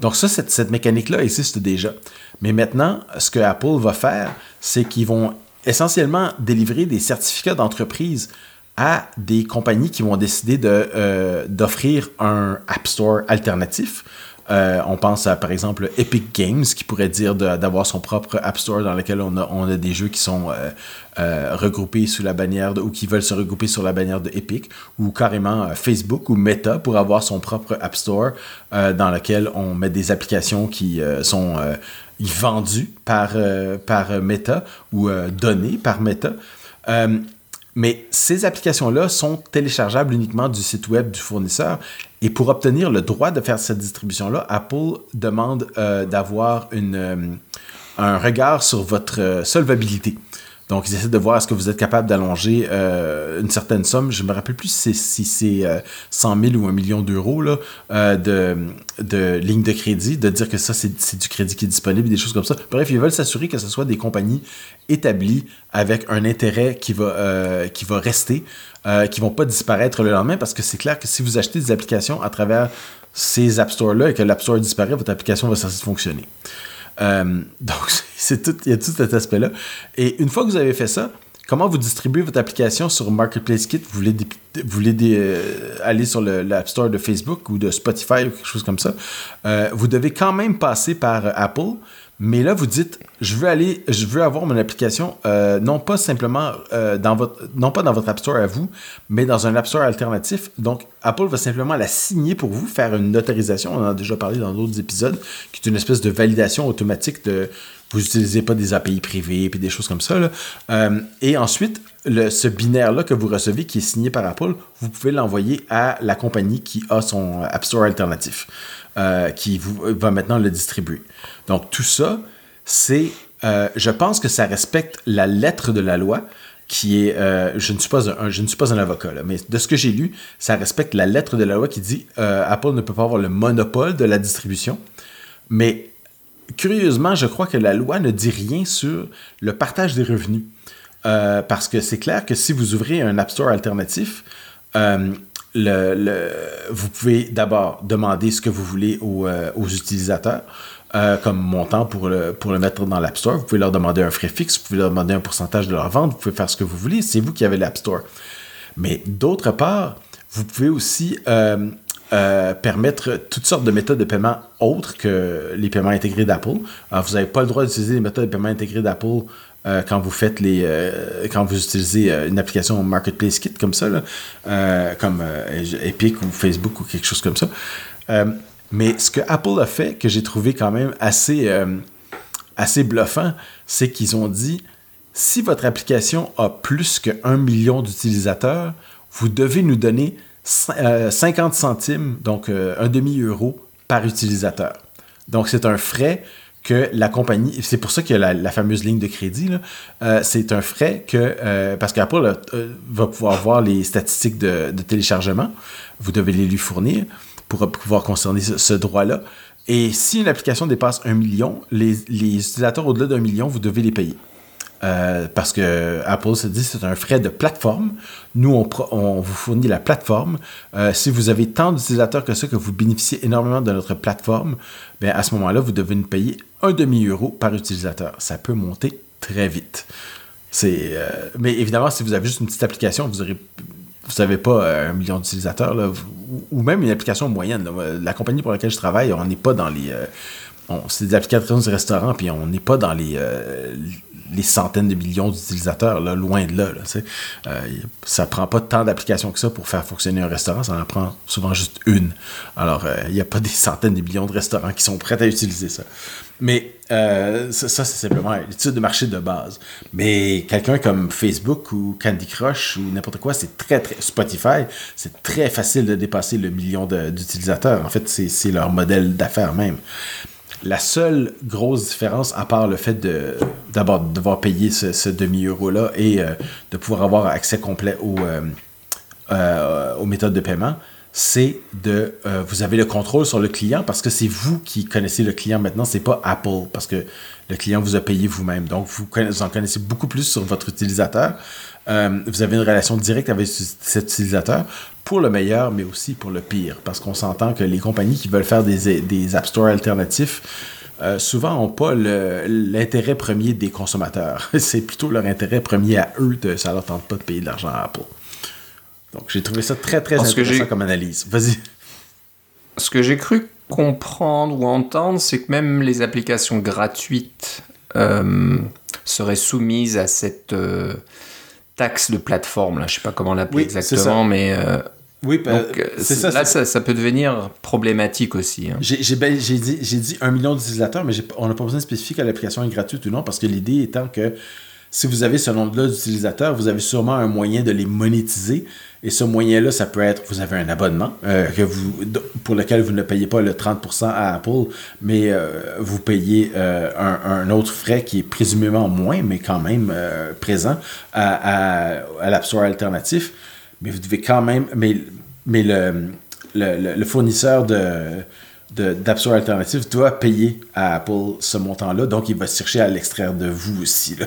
donc ça, cette, mécanique-là existe déjà. Mais maintenant, ce que Apple va faire, c'est qu'ils vont essentiellement délivrer des certificats d'entreprise à des compagnies qui vont décider de, d'offrir un App Store alternatif. Euh, on pense à, par exemple, Epic Games, qui pourrait dire d'avoir son propre App Store dans lequel on a, des jeux qui sont euh, euh, regroupés sous la bannière ou qui veulent se regrouper sur la bannière de Epic, ou carrément Facebook ou Meta pour avoir son propre App Store dans lequel on met des applications qui sont vendues par, par Meta ou données par Meta. Mais ces applications-là sont téléchargeables uniquement du site web du fournisseur. Et pour obtenir le droit de faire cette distribution-là, Apple demande euh, d'avoir euh, un regard sur votre euh, solvabilité. Donc, ils essaient de voir est-ce que vous êtes capable d'allonger euh, une certaine somme. Je me rappelle plus si c'est 100 000 ou un million d'euros euh, de, de ligne de crédit, de dire que ça, c'est du crédit qui est disponible, des choses comme ça. Bref, ils veulent s'assurer que ce soit des compagnies établies avec un intérêt qui va, euh, qui va rester, qui vont pas disparaître le lendemain, parce que c'est clair que si vous achetez des applications à travers ces App Store-là et que l'App Store disparaît, votre application va cesser de fonctionner. Euh, donc, [LAUGHS] c'est tout, il y a tout cet aspect-là. Et une fois que vous avez fait ça, comment vous distribuez votre application sur Marketplace Kit? Vous voulez, euh, aller sur l'App Store de Facebook ou de Spotify ou quelque chose comme ça? Euh, vous devez quand même passer par Apple mais là, vous dites, je veux aller, je veux avoir mon application, euh, non pas simplement euh, dans votre, non pas dans votre App Store à vous, mais dans un App Store alternatif. Donc, Apple va simplement la signer pour vous, faire une notarisation. On en a déjà parlé dans d'autres épisodes, qui est une espèce de validation automatique de, vous n'utilisez pas des API privés puis des choses comme ça. Euh, et ensuite, ce binaire-là que vous recevez, qui est signé par Apple, vous pouvez l'envoyer à la compagnie qui a son App Store alternatif. Euh, qui va maintenant le distribuer. Donc tout ça, c'est, euh, je pense que ça respecte la lettre de la loi, qui est, euh, je, ne suis pas un, je ne suis pas un avocat, mais de ce que j'ai lu, ça respecte la lettre de la loi qui dit Apple ne peut pas avoir le monopole de la distribution. Mais curieusement, je crois que la loi ne dit rien sur le partage des revenus. parce que c'est clair que si vous ouvrez un App Store alternatif, vous pouvez d'abord demander ce que vous voulez aux, euh, utilisateurs. Euh, comme montant pour le, mettre dans l'App Store. Vous pouvez leur demander un frais fixe, vous pouvez leur demander un pourcentage de leur vente, vous pouvez faire ce que vous voulez, c'est vous qui avez l'App Store. Mais d'autre part, vous pouvez aussi euh, permettre toutes sortes de méthodes de paiement autres que les paiements intégrés d'Apple. vous n'avez pas le droit d'utiliser les méthodes de paiement intégrés d'Apple euh, quand vous faites les euh, quand vous utilisez euh, une application Marketplace Kit comme ça, comme Epic ou Facebook ou quelque chose comme ça. mais ce que Apple a fait, que j'ai trouvé quand même assez, assez bluffant, c'est qu'ils ont dit si votre application a plus que 1 million d'utilisateurs, vous devez nous donner 50 centimes, donc un demi-euro par utilisateur. Donc c'est un frais que la compagnie, c'est pour ça qu'il a la, fameuse ligne de crédit, euh, c'est un frais que, euh, parce qu'Apple euh, va pouvoir voir les statistiques de, téléchargement, vous devez les lui fournir pour pouvoir concerner ce, droit-là. Et si une application dépasse un million, les utilisateurs au-delà d'un million, vous devez les payer. Euh, parce que Apple se dit c'est un frais de plateforme. Nous, on, vous fournit la plateforme. Euh, si vous avez tant d'utilisateurs que ça, que vous bénéficiez énormément de notre plateforme, bien, à ce moment-là, vous devez nous payer un demi-euro par utilisateur. Ça peut monter très vite. C'est, euh, mais évidemment, si vous avez juste une petite application, vous aurez vous pas un million d'utilisateurs, ou même une application moyenne. La compagnie pour laquelle je travaille, on n'est pas dans les. c'est des applications de restaurants, puis on n'est pas dans les, les centaines de millions d'utilisateurs, loin de là. là euh, ça prend pas tant d'applications que ça pour faire fonctionner un restaurant, ça en prend souvent juste une. Alors, euh, il n'y a pas des centaines de millions de restaurants qui sont prêts à utiliser ça. Mais euh, ça, c'est simplement l'étude de marché de base. Mais quelqu'un comme Facebook ou Candy Crush ou n'importe quoi, c'est très, très. Spotify, c'est très facile de dépasser le million d'utilisateurs. En fait, c'est leur modèle d'affaires même. La seule grosse différence, à part le fait de d'abord devoir payer ce, demi-euro-là et euh, de pouvoir avoir accès complet euh, euh, aux méthodes de paiement, c'est de vous avez le contrôle sur le client parce que c'est vous qui connaissez le client maintenant, c'est pas Apple parce que le client vous a payé vous-même. Donc vous, en connaissez beaucoup plus sur votre utilisateur. Vous avez une relation directe avec cet utilisateur pour le meilleur, mais aussi pour le pire. Parce qu'on s'entend que les compagnies qui veulent faire des, des App Store alternatifs euh, souvent n'ont pas l'intérêt premier des consommateurs. [LAUGHS] C'est plutôt leur intérêt premier à eux de ça leur tente pas de payer de l'argent à Apple. Donc j'ai trouvé ça très très intéressant comme analyse. Vas-y. Ce que j'ai cru comprendre ou entendre, c'est que même les applications gratuites euh, seraient soumises à cette euh, taxe de plateforme. Là. Je sais pas comment l'appeler exactement, mais oui, ben, c'est ça, là, ça, peut devenir problématique aussi. Hein. J'ai ben, dit, dit un million d'utilisateurs, mais on n'a pas besoin de spécifier que l'application est gratuite ou non, parce que l'idée étant que si vous avez ce nombre-là d'utilisateurs, vous avez sûrement un moyen de les monétiser. Et ce moyen-là, ça peut être, vous avez un abonnement euh, que vous, pour lequel vous ne payez pas le 30% à Apple, mais euh, vous payez euh, un, autre frais qui est présumément moins, mais quand même présent à, à, à l'App Store alternatif mais vous devez quand même. Mais, mais le, le, fournisseur de d'App Store alternatif doit payer à Apple ce montant-là, donc il va chercher à l'extraire de vous aussi. Là.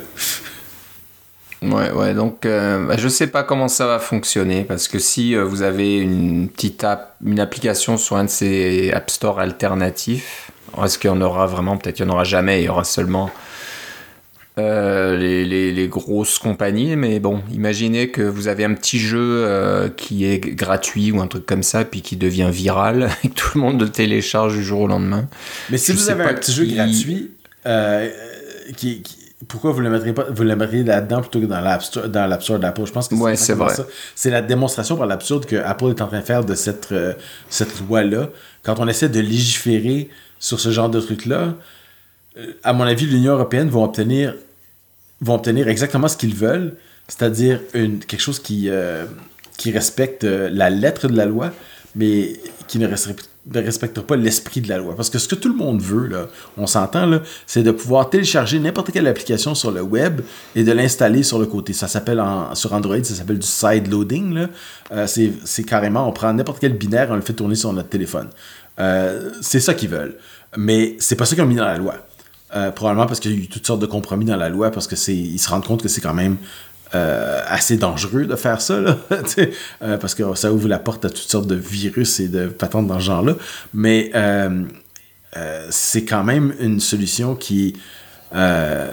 Ouais, ouais, donc euh, bah, je sais pas comment ça va fonctionner parce que si euh, vous avez une petite app, une application sur un de ces App Store alternatifs, est-ce qu'il y en aura vraiment? Peut-être qu'il n'y en aura jamais, il y aura seulement euh, les, grosses compagnies, mais bon, imaginez que vous avez un petit jeu euh, qui est gratuit ou un truc comme ça, puis qui devient viral [LAUGHS] et que tout le monde le télécharge du jour au lendemain. Mais si vous avez un petit jeu gratuit, euh, qui, pourquoi vous le mettriez pas, vous le mettriez là-dedans plutôt que dans Store, dans d'Apple? Je pense que ouais, c'est vrai. C'est la démonstration par l'absurde que Apple est en train de faire de cette, cette loi-là. Quand on essaie de légiférer sur ce genre de truc-là, euh, à mon avis, l'Union européenne va obtenir, vont obtenir exactement ce qu'ils veulent, c'est-à-dire quelque chose qui, euh, qui respecte euh, la lettre de la loi, mais qui ne respecte, pas l'esprit de la loi. Parce que ce que tout le monde veut, on s'entend, c'est de pouvoir télécharger n'importe quelle application sur le web et de l'installer sur le côté. Ça s'appelle sur Android, ça s'appelle du side loading. c'est carrément, on prend n'importe quel binaire on le fait tourner sur notre téléphone. c'est ça qu'ils veulent. Mais c'est pas ça qu'ils ont mis dans la loi. Euh, probablement parce qu'il y a eu toutes sortes de compromis dans la loi, parce que c'est, ils se rendent compte que c'est quand même euh, assez dangereux de faire ça, [LAUGHS] euh, parce que ça ouvre la porte à toutes sortes de virus et de patentes dans ce genre-là. Mais c'est quand même une solution qui. je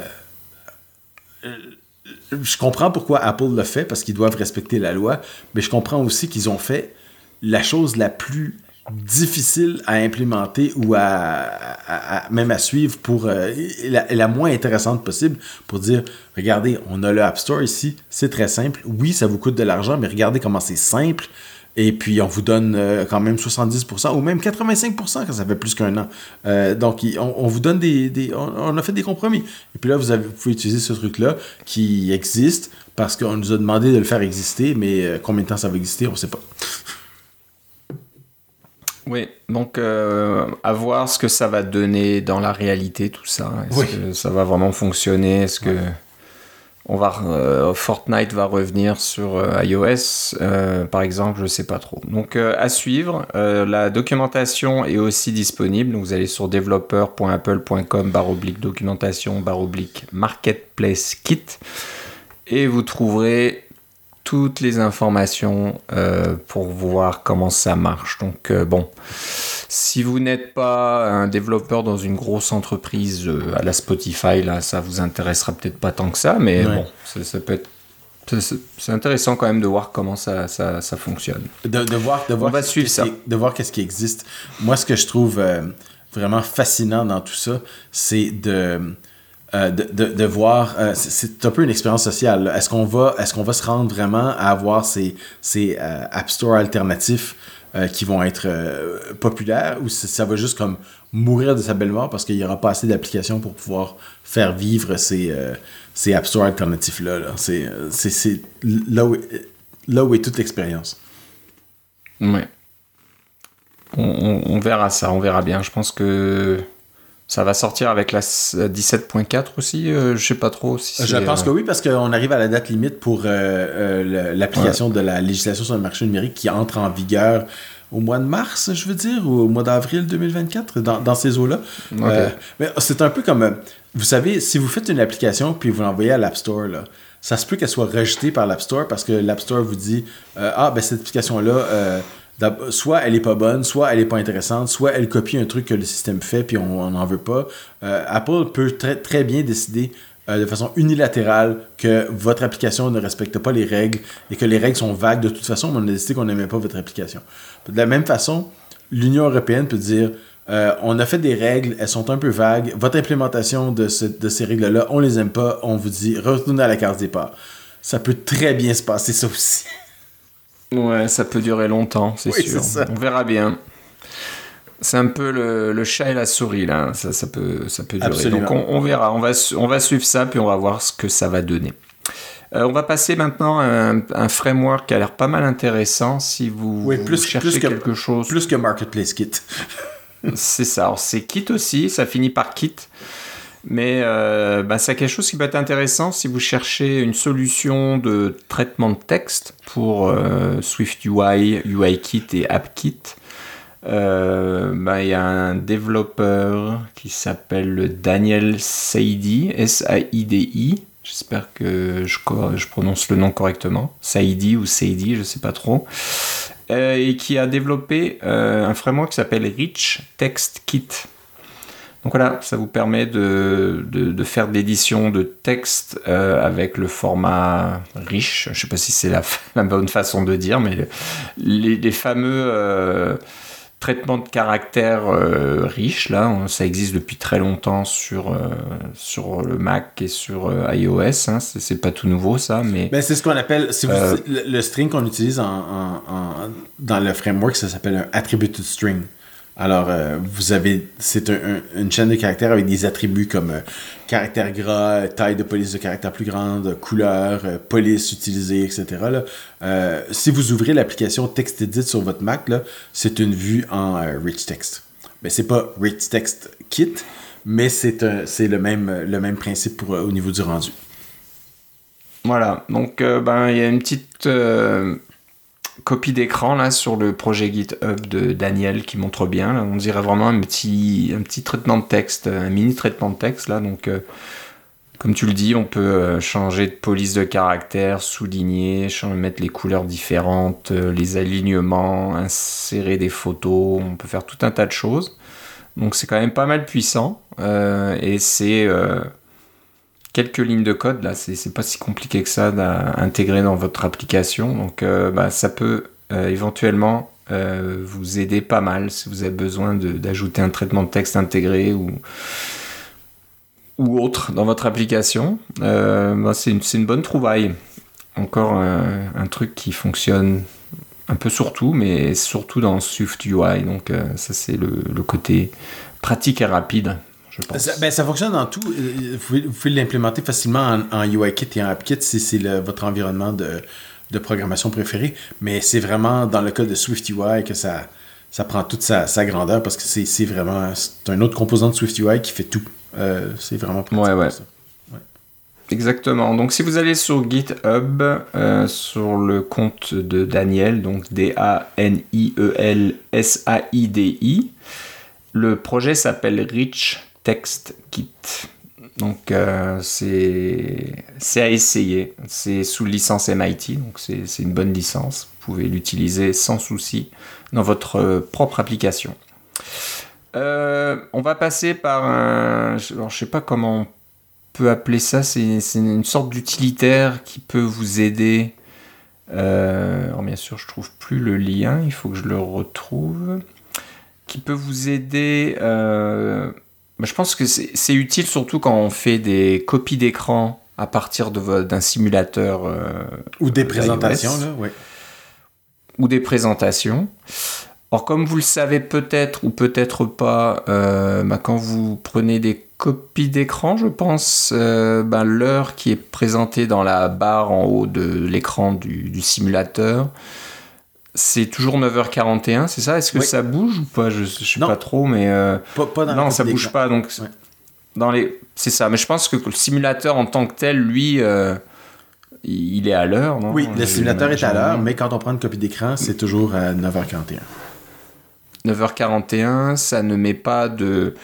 comprends pourquoi Apple le fait, parce qu'ils doivent respecter la loi, mais je comprends aussi qu'ils ont fait la chose la plus difficile à implémenter ou à, même à suivre pour euh, la, moins intéressante possible pour dire regardez on a le App Store ici c'est très simple. Oui ça vous coûte de l'argent mais regardez comment c'est simple. Et puis on vous donne euh, quand même 70% ou même 85% quand ça fait plus qu'un an. Euh, donc on, vous donne des, on, a fait des compromis. Et puis là vous, vous pouvez utiliser ce truc là qui existe parce qu'on nous a demandé de le faire exister mais combien de temps ça va exister on sait pas Oui, donc euh, à voir ce que ça va donner dans la réalité, tout ça. Est-ce que ça va vraiment fonctionner? Est-ce que on va, euh, Fortnite va revenir sur euh, iOS, par exemple Je ne sais pas trop. Donc à suivre. la documentation est aussi disponible. vous allez sur developer.apple.com documentation marketplace kit et vous trouverez toutes les informations euh, pour voir comment ça marche. Donc euh, bon, si vous n'êtes pas un développeur dans une grosse entreprise euh, à la Spotify, là, ça vous intéressera peut-être pas tant que ça, mais bon, ça, peut être c'est intéressant quand même de voir comment ça, ça, ça fonctionne. De, de, voir, de voir, On va suivre ça. de voir qu'est-ce qui existe. Moi, ce que je trouve vraiment fascinant dans tout ça, c'est de euh, de, de, voir, euh, c'est un peu une expérience sociale. Est-ce qu'on va, est qu'on va se rendre vraiment à avoir ces, ces euh, App Store alternatifs qui vont être populaires ou ça va juste comme mourir de sa belle mort parce qu'il n'y aura pas assez d'applications pour pouvoir faire vivre ces, ces App Store alternatifs-là. -là, c'est là, où, là où est toute l'expérience. Ouais. On, on, verra ça, on verra bien. Je pense que Ça va sortir avec la 17.4 aussi, je sais pas trop si Je pense que oui, parce qu'on arrive à la date limite pour l'application de la législation sur le marché numérique qui entre en vigueur au mois de mars, je veux dire, ou au mois d'avril 2024, dans, dans ces eaux-là. mais c'est un peu comme, vous savez, si vous faites une application puis vous l'envoyez à l'App Store, là, ça se peut qu'elle soit rejetée par l'App Store parce que l'App Store vous dit euh, Ah, ben cette application-là, euh, soit elle est pas bonne, soit elle est pas intéressante, soit elle copie un truc que le système fait puis on n'en veut pas. Euh, Apple peut très, très bien décider de façon unilatérale que votre application ne respecte pas les règles et que les règles sont vagues de toute façon, mais on a décidé qu'on n'aimait pas votre application. De la même façon, l'Union européenne peut dire euh, on a fait des règles, elles sont un peu vagues. Votre implémentation de, ces règles-là, on les aime pas. On vous dit retournez à la case départ. Ça peut très bien se passer, ça aussi. Ouais, ça peut durer longtemps, c'est sûr. On verra bien. C'est un peu le, chat et la souris, là. Ça, peut, ça peut durer. Donc on, verra. On va, on va suivre ça, puis on va voir ce que ça va donner. Euh, on va passer maintenant à un, framework qui a l'air pas mal intéressant si vous, plus, cherchez quelque chose. Plus que Marketplace Kit. c'est ça. c'est Kit aussi, ça finit par Kit. Mais euh, bah, c'est quelque chose qui peut être intéressant si vous cherchez une solution de traitement de texte pour euh, Swift UI, UIKit et AppKit. Euh, bah, il y a un développeur qui s'appelle Daniel Saidi, S-A-I-D-I. J'espère que je, je, prononce le nom correctement. Saidi ou Saidi, je ne sais pas trop. Euh, et qui a développé euh, un framework qui s'appelle Rich Text Kit. Donc voilà, ça vous permet de, de, faire de l'édition de texte euh, avec le format riche. Je ne sais pas si c'est la, [LAUGHS] la, bonne façon de dire, mais les, les fameux traitement de caractère euh, riche, là, ça existe depuis très longtemps sur, euh, sur le Mac et sur euh, iOS. Hein, c'est pas tout nouveau, ça, mais. Ben, c'est ce qu'on appelle. le, string qu'on utilise en, dans le framework, ça s'appelle un attributed string. Alors, euh, vous avez, c'est une chaîne de caractères avec des attributs comme euh, caractère gras, taille de police de caractère plus grande, couleur, euh, police utilisée, etc. si vous ouvrez l'application TextEdit sur votre Mac, c'est une vue en Rich Text. Mais c'est pas Rich Text Kit, mais c'est le même, le principe au niveau du rendu. Voilà, donc ben, il y a une petite copie d'écran là sur le projet GitHub de Daniel qui montre bien. on dirait vraiment un petit, traitement de texte, un mini traitement de texte là. Donc, euh, comme tu le dis, on peut euh, changer de police de caractère, souligner, mettre les couleurs différentes, euh, les alignements, insérer des photos. On peut faire tout un tas de choses. Donc, c'est quand même pas mal puissant et c'est quelques lignes de code, là, c'est pas si compliqué que ça d'intégrer dans votre application. Donc, euh, bah, ça peut euh, éventuellement euh, vous aider pas mal si vous avez besoin d'ajouter un traitement de texte intégré ou, ou autre dans votre application. Bah, c'est une, une, bonne trouvaille. Encore un, truc qui fonctionne un peu sur tout, mais surtout dans Swift UI. Donc, ça, c'est le côté pratique et rapide ça, ben, ça fonctionne dans tout. Euh, vous pouvez, l'implémenter facilement en, UIKit et en AppKit si c'est votre environnement de, de, programmation préféré. Mais c'est vraiment dans le cas de SwiftUI que ça, ça prend toute sa, sa grandeur parce que c'est vraiment c'est un autre composant de SwiftUI qui fait tout. Euh, c'est vraiment pratique. Ouais, ouais. Exactement. Donc si vous allez sur GitHub, euh, sur le compte de Daniel, donc D-A-N-I-E-L-S-A-I-D-I, le projet s'appelle Rich Text Kit. Donc euh, c'est à essayer. C'est sous licence MIT, donc c'est une bonne licence. Vous pouvez l'utiliser sans souci dans votre euh, propre application. Euh, on va passer par un... je ne sais pas comment on peut appeler ça. C'est une sorte d'utilitaire qui peut vous aider. alors bien sûr, je trouve plus le lien. Il faut que je le retrouve. Qui peut vous aider je pense que c'est utile surtout quand on fait des copies d'écran à partir d'un simulateur. Euh, ou des présentations, là, oui. Ou des présentations. Or, comme vous le savez peut-être ou peut-être pas, euh, bah, quand vous prenez des copies d'écran, je pense, euh, bah, l'heure qui est présentée dans la barre en haut de l'écran du, du, simulateur, c'est toujours 9h41, c'est ça? Est-ce que ça bouge ou pas? Je, ne sais pas trop, mais. Euh, non, ça bouge pas. Donc, dans les... c'est ça. Mais je pense que le simulateur en tant que tel, lui, euh, il est à l'heure, non? Oui, le simulateur est à l'heure, mais quand on prend une copie d'écran, c'est toujours à 9h41. 9h41, ça ne met pas de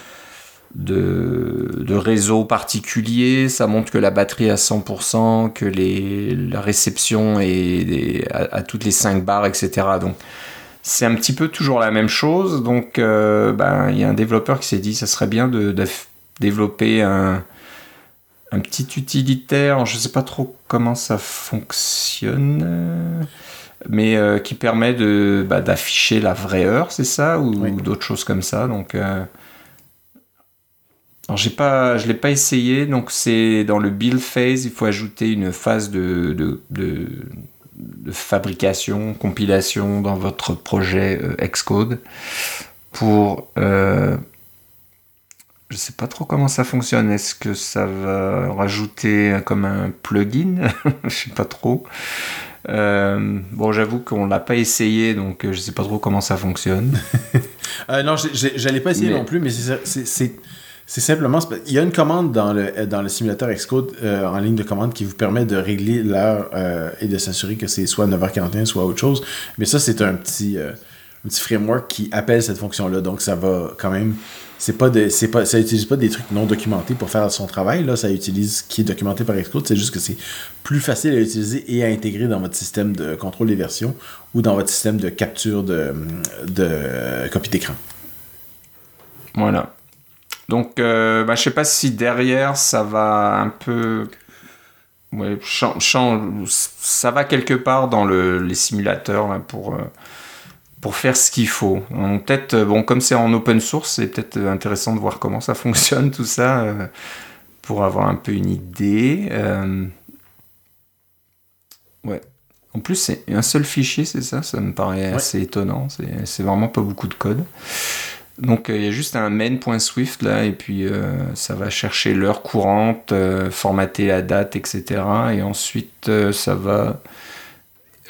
de, réseau particulier, ça montre que la batterie est à 100%, que les, la réception est à, toutes les 5 barres, etc. Donc c'est un petit peu toujours la même chose. Donc euh, ben, il y a un développeur qui s'est dit ça serait bien de, développer un, un, petit utilitaire, je ne sais pas trop comment ça fonctionne mais euh, qui permet de bah, d'afficher la vraie heure, c'est ça, ou, d'autres choses comme ça? Donc, euh, alors j'ai pas, je l'ai pas essayé, donc c'est dans le build phase, il faut ajouter une phase de, de, de, fabrication, compilation dans votre projet euh, Xcode pour euh, je sais pas trop comment ça fonctionne. Est-ce que ça va rajouter comme un plugin? [LAUGHS] Je sais pas trop. Euh, bon, j'avoue qu'on l'a pas essayé, donc je sais pas trop comment ça fonctionne. [LAUGHS] non, j'allais pas essayer non plus, mais c'est c'est simplement, il y a une commande dans le, dans le simulateur Xcode euh, en ligne de commande qui vous permet de régler l'heure euh, et de s'assurer que c'est soit 9h41, soit autre chose. Mais ça, c'est un petit, euh, un petit framework qui appelle cette fonction-là. Donc, ça va quand même. C'est pas de, c'est pas, ça utilise pas des trucs non documentés pour faire son travail. Là, ça utilise ce qui est documenté par Xcode. C'est juste que c'est plus facile à utiliser et à intégrer dans votre système de contrôle des versions ou dans votre système de capture de, de copie d'écran. Voilà. Donc, euh, bah, je sais pas si derrière ça va un peu. Ouais, ça va quelque part dans le, les simulateurs pour, euh, pour faire ce qu'il faut. Peut-être, euh, bon, comme c'est en open source, c'est peut-être intéressant de voir comment ça [LAUGHS] fonctionne tout ça euh, pour avoir un peu une idée. Ouais. En plus, c'est un seul fichier, c'est ça? Ça me paraît assez étonnant. C'est vraiment pas beaucoup de code. Donc euh, il y a juste un main.swift là, et puis euh, ça va chercher l'heure courante, euh, formater la date, etc. Et ensuite ça va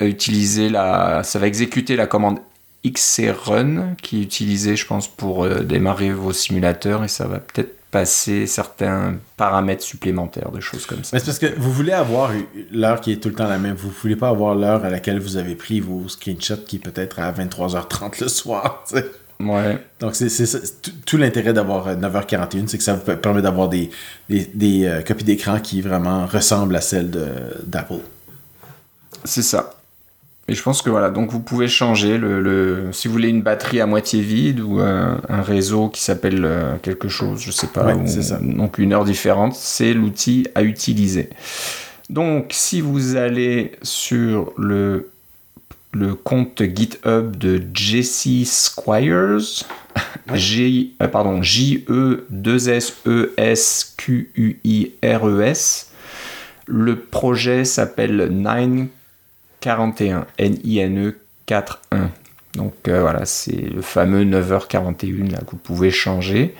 utiliser la, ça va exécuter la commande xcrun qui est utilisée, je pense, pour démarrer vos simulateurs et ça va peut-être passer certains paramètres supplémentaires, des choses comme ça. C'est parce que vous voulez avoir l'heure qui est tout le temps la même. Vous voulez pas avoir l'heure à laquelle vous avez pris vos screenshots qui peut être à 23h30 le soir. [LAUGHS] Ouais. Donc, c'est tout l'intérêt d'avoir 9h41, euh, c'est que ça vous permet d'avoir des, des, euh, copies d'écran qui vraiment ressemblent à celles d'Apple. C'est ça. Et je pense que voilà, donc vous pouvez changer le, si vous voulez une batterie à moitié vide ou un, réseau qui s'appelle euh, quelque chose, je sais pas, ça. donc une heure différente, c'est l'outil à utiliser. Donc si vous allez sur le le compte GitHub de Jesse Squires, J, euh, pardon, J-E-2-S-E-S-Q-U-I-R-E-S. Le projet s'appelle 941, N-I-N-E 41. Donc euh, voilà, c'est le fameux 9h41 là, que vous pouvez changer.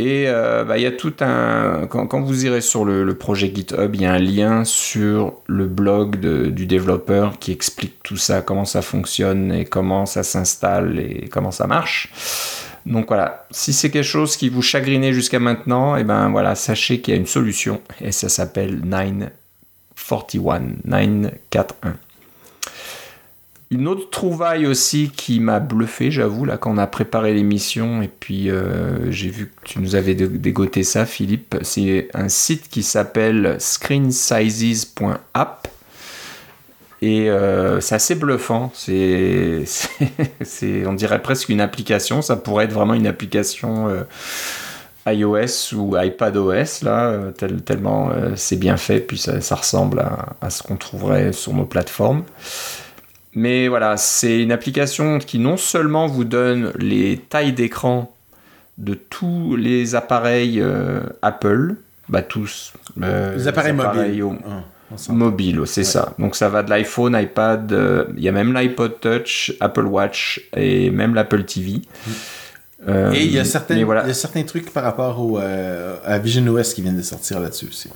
Et euh, bah, il y a tout un. Quand, vous irez sur le, projet GitHub, il y a un lien sur le blog du développeur qui explique tout ça, comment ça fonctionne et comment ça s'installe et comment ça marche. Donc voilà, si c'est quelque chose qui vous chagrinait jusqu'à maintenant, et eh ben voilà, sachez qu'il y a une solution et ça s'appelle 941, 941. Une autre trouvaille aussi qui m'a bluffé, j'avoue, là, quand on a préparé l'émission, et puis euh, j'ai vu que tu nous avais dégoté ça, Philippe, c'est un site qui s'appelle screensizes.app. Et euh, c'est assez bluffant. [LAUGHS] C'est, on dirait presque une application. Ça pourrait être vraiment une application euh, iOS ou iPadOS, là, tellement c'est bien fait, puis ça, ressemble à, à ce qu'on trouverait sur nos plateformes. Mais voilà, c'est une application qui non seulement vous donne les tailles d'écran de tous les appareils euh, Apple, bah tous. Euh, les appareils, mobiles. Ah, mobile, c'est ça. Donc ça va de l'iPhone, iPad, euh, il y a même l'iPod Touch, Apple Watch et même l'Apple TV. et il y, a certains, il y a certains trucs par rapport au, à Vision OS qui viennent de sortir là-dessus aussi.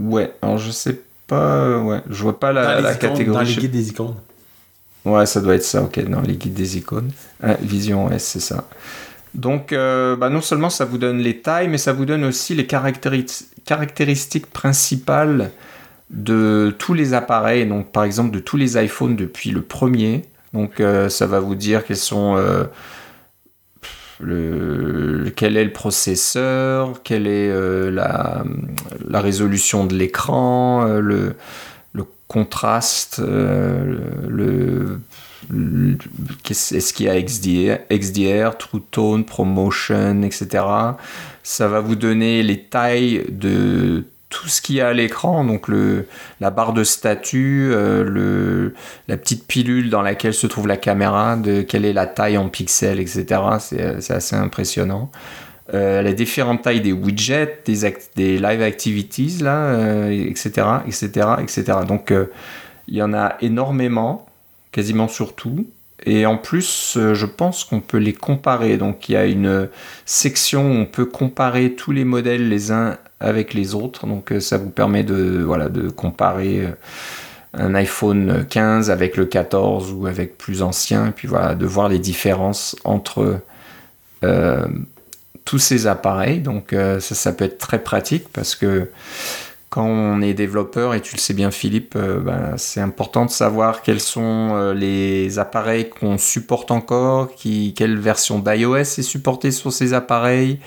Ouais, alors je sais pas. Ouais, je vois pas la, dans catégorie. Dans les guides des icônes. Ouais, ça doit être ça, ok, dans les guides des icônes. Vision OS, c'est ça. Donc, euh, bah, non seulement ça vous donne les tailles, mais ça vous donne aussi les caractéristiques principales de tous les appareils. Donc, par exemple, de tous les iPhones depuis le premier. Donc, euh, ça va vous dire quels sont euh, le, quel est le processeur, quelle est la, la, résolution de l'écran, le, le, contraste, le est-ce qu'il y a XDR, XDR, True Tone, Promotion, etc. Ça va vous donner les tailles de tout ce qu'il y a à l'écran, donc le, la barre de statut, euh, le, la petite pilule dans laquelle se trouve la caméra, de quelle est la taille en pixels, etc. C'est assez impressionnant. Euh, les différentes tailles des widgets, des, des live activities, là, etc., etc., etc. Donc, euh, il y en a énormément quasiment sur tout. Et en plus, euh, je pense qu'on peut les comparer. Donc il y a une section où on peut comparer tous les modèles les uns avec les autres. Donc euh, ça vous permet de, voilà, de comparer euh, un iPhone 15 avec le 14 ou avec plus ancien. Et puis voilà, de voir les différences entre tous ces appareils. Donc ça, ça peut être très pratique parce que quand on est développeur, et tu le sais bien Philippe, euh, ben, c'est important de savoir quels sont euh, les appareils qu'on supporte encore, qui, quelle version d'iOS est supportée sur ces appareils,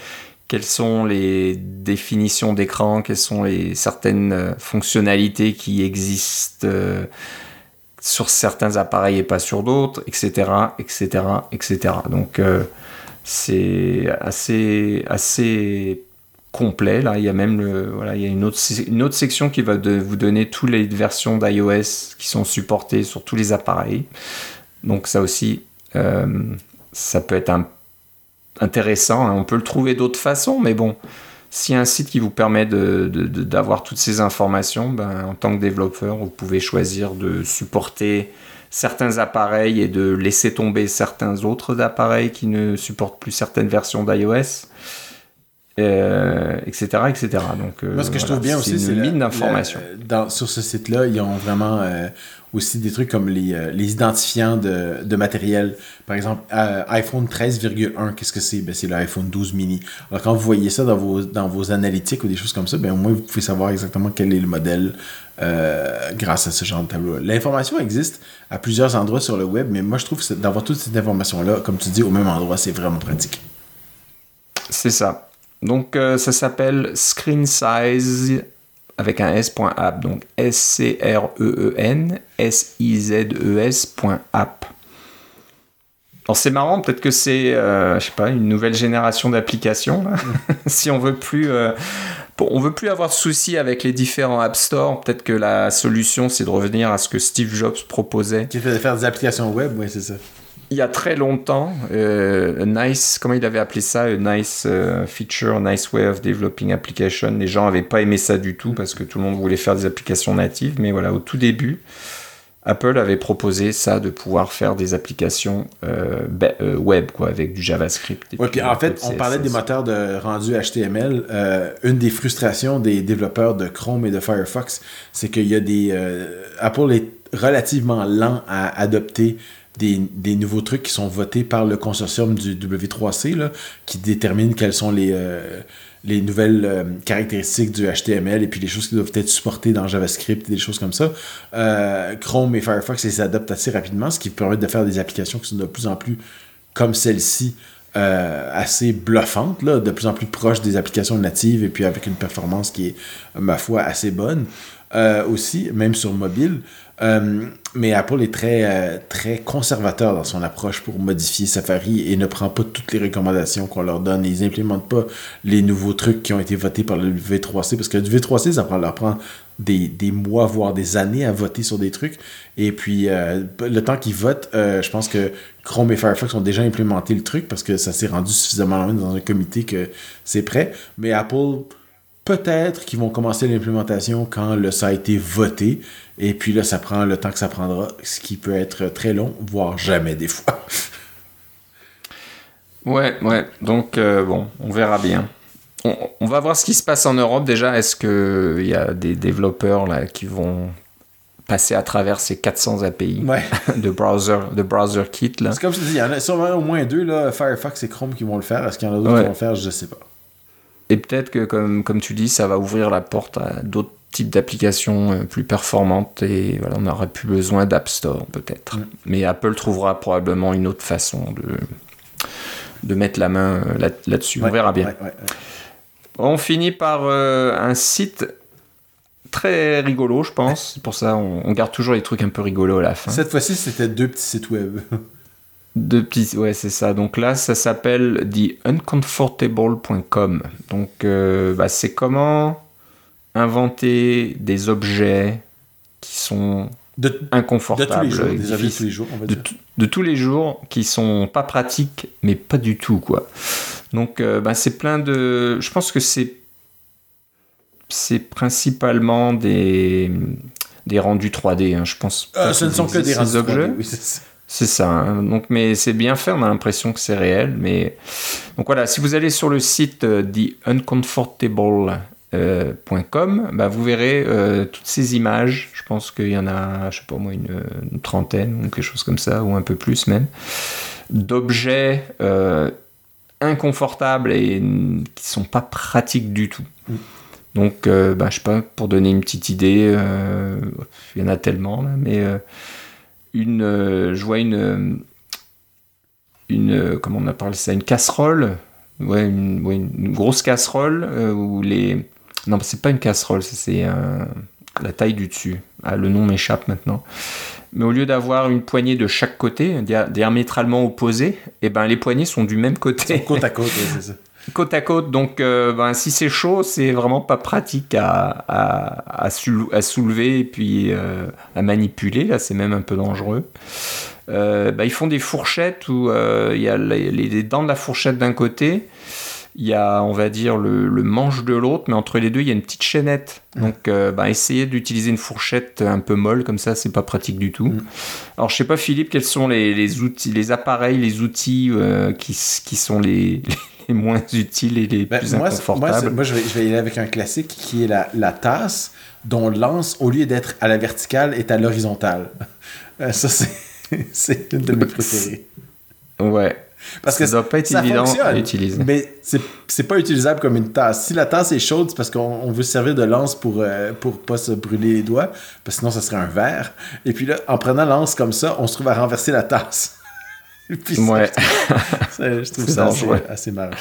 quelles sont les définitions d'écran, quelles sont les certaines euh, fonctionnalités qui existent sur certains appareils et pas sur d'autres, etc., etc., etc. Donc c'est assez, assez complet. Là, il y a même le, voilà, il y a une autre, une autre section qui va vous donner toutes les versions d'iOS qui sont supportées sur tous les appareils. Donc ça aussi, euh, ça peut être intéressant. Hein. On peut le trouver d'autres façons, mais bon, s'il y a un site qui vous permet d'avoir toutes ces informations, ben, en tant que développeur, vous pouvez choisir de supporter certains appareils et de laisser tomber certains autres appareils qui ne supportent plus certaines versions d'iOS etc., euh, etc. Donc, euh, Moi, ce que je trouve bien aussi, c'est une mine d'informations. Sur ce site-là, ils ont vraiment euh, aussi des trucs comme les, les identifiants de, de, matériel. Par exemple, iPhone 13,1, qu'est-ce que c'est? Ben, C'est l'iPhone 12 mini. Alors, quand vous voyez ça dans vos, dans vos analytiques ou des choses comme ça, ben, au moins, vous pouvez savoir exactement quel est le modèle grâce à ce genre de tableau. L'information existe à plusieurs endroits sur le web, mais moi, je trouve que d'avoir toute cette information-là, comme tu dis, au même endroit, c'est vraiment pratique. C'est ça. Donc euh, ça s'appelle Screen Size avec un S.app. Donc S-C-R-E-E-N S-I-Z-E-S.app. Alors c'est marrant, peut-être que c'est, euh, sais pas, une nouvelle génération d'applications. [LAUGHS] si on veut plus, euh, on veut plus avoir de soucis avec les différents App Store. Peut-être que la solution, c'est de revenir à ce que Steve Jobs proposait. Qui fait de faire des applications web, oui, c'est ça il y a très longtemps, euh, nice, comment il avait appelé ça, a nice euh, feature, nice way of developing application. Les gens n'avaient pas aimé ça du tout parce que tout le monde voulait faire des applications natives. Mais voilà, au tout début, Apple avait proposé ça de pouvoir faire des applications euh, web quoi, avec du JavaScript. en fait, on parlait des moteurs de rendu HTML. une des frustrations des développeurs de Chrome et de Firefox, c'est qu'il y a des. Apple est relativement lent à adopter des, nouveaux trucs qui sont votés par le consortium du W3C, là, qui détermine quelles sont les, euh, les nouvelles euh, caractéristiques du HTML et puis les choses qui doivent être supportées dans JavaScript et des choses comme ça. Euh, Chrome et Firefox les adoptent assez rapidement, ce qui permet de faire des applications qui sont de plus en plus comme celle-ci. assez bluffante, là, de plus en plus proche des applications natives et puis avec une performance qui est, ma foi, assez bonne. aussi, même sur mobile. Euh, mais Apple est très, euh, très conservateur dans son approche pour modifier Safari et ne prend pas toutes les recommandations qu'on leur donne. Ils n'implémentent pas les nouveaux trucs qui ont été votés par le V3C parce que le V3C, ça leur prend des, des, mois, voire des années à voter sur des trucs. Et puis, euh, le temps qu'ils votent, je pense que Chrome et Firefox ont déjà implémenté le truc parce que ça s'est rendu suffisamment loin dans un comité que c'est prêt. Mais Apple peut-être qu'ils vont commencer l'implémentation quand le, ça a été voté. Et puis là, ça prend le temps que ça prendra, ce qui peut être très long, voire jamais des fois. [LAUGHS] ouais, ouais. Donc, euh, bon, on verra bien. On, va voir ce qui se passe en Europe déjà. Est-ce qu'il y a des développeurs là qui vont passer à travers ces 400 API Ouais. [LAUGHS] de browser, de browser kit là? C'est comme je te dis, il y en a sûrement au moins deux, là, Firefox et Chrome qui vont le faire. Est-ce qu'il y en a d'autres Ouais. qui vont le faire? Je sais pas. Et peut-être que, comme, comme tu dis, ça va ouvrir la porte à d'autres types d'applications euh, plus performantes et voilà, on n'aura plus besoin d'App Store peut-être. Mm. Mais Apple trouvera probablement une autre façon de, de mettre la main euh, là- là-dessus. Ouais, on verra bien. ouais, ouais, ouais. On finit par euh, un site très rigolo, je pense. Pour ça on, on garde toujours les trucs un peu rigolos à la fin. Cette fois-ci, c'était deux petits sites web. [LAUGHS] Deux petits, ouais, c'est ça. Donc là, ça s'appelle theuncomfortable.com. Donc, euh, bah, c'est comment inventer des objets qui sont De, de inconfortables, tous les jours, des de tous les jours, on va de, dire. de tous les jours, qui sont pas pratiques, mais pas du tout, quoi. Donc, euh, bah, c'est plein de. Je pense que c'est c'est principalement des des rendus 3D. hein. Je pense. Euh, ce ne sont que des ces rendus objets. 3D, oui, c'est ça. Hein. Donc, mais c'est bien fait. On a l'impression que c'est réel. Mais donc voilà. Si vous allez sur le site euh, theuncomfortable.com, bah, vous verrez euh, toutes ces images. Je pense qu'il y en a, je sais pas moi, une, une trentaine ou quelque chose comme ça, ou un peu plus même, d'objets euh, inconfortables et qui sont pas pratiques du tout. Mm. Donc, euh, bah, je sais pas, pour donner une petite idée, euh, il y en a tellement, là, mais euh, une, euh, je vois une, euh, une, euh, comment on appelle ça, une casserole, ouais, une, ouais, une grosse casserole euh, où les, non, c'est pas une casserole, c'est la taille du dessus. Ah, le nom m'échappe maintenant. Mais au lieu d'avoir une poignée de chaque côté, dia- diamétralement opposée, et ben les poignées sont du même côté Côte à côte, c'est ça. Côte à côte. Donc, euh, ben, si c'est chaud, c'est vraiment pas pratique à, à, à, sou- à soulever et puis euh, à manipuler. Là, c'est même un peu dangereux. Euh, ben, ils font des fourchettes où il y a les, les dents de la fourchette d'un côté. Il y a, on va dire, le, le manche de l'autre, mais entre les deux, il y a une petite chaînette. Donc, euh, ben, essayez d'utiliser une fourchette un peu molle, comme ça, c'est pas pratique du tout. Mm. Alors, je sais pas, Philippe, quels sont les, les outils, les appareils, les outils euh, qui, qui sont les, les moins utiles et les Ben, plus moi, inconfortables moi, je, vais, je vais y aller avec un classique qui est la, la tasse dont le lance, au lieu d'être à la verticale, est à l'horizontale. Euh, ça, c'est [LAUGHS] une de mes préférées. Ouais. Parce ça que doit pas être ça évident à utiliser. Mais c'est pas utilisable comme une tasse. Si la tasse est chaude, c'est parce qu'on on veut se servir de lance pour, euh, pour pas se brûler les doigts, parce que sinon ça serait un verre. Et puis là, en prenant lance comme ça, on se trouve à renverser la tasse. Ouais. [LAUGHS] ça, je trouve C'est ça assez, assez marrant.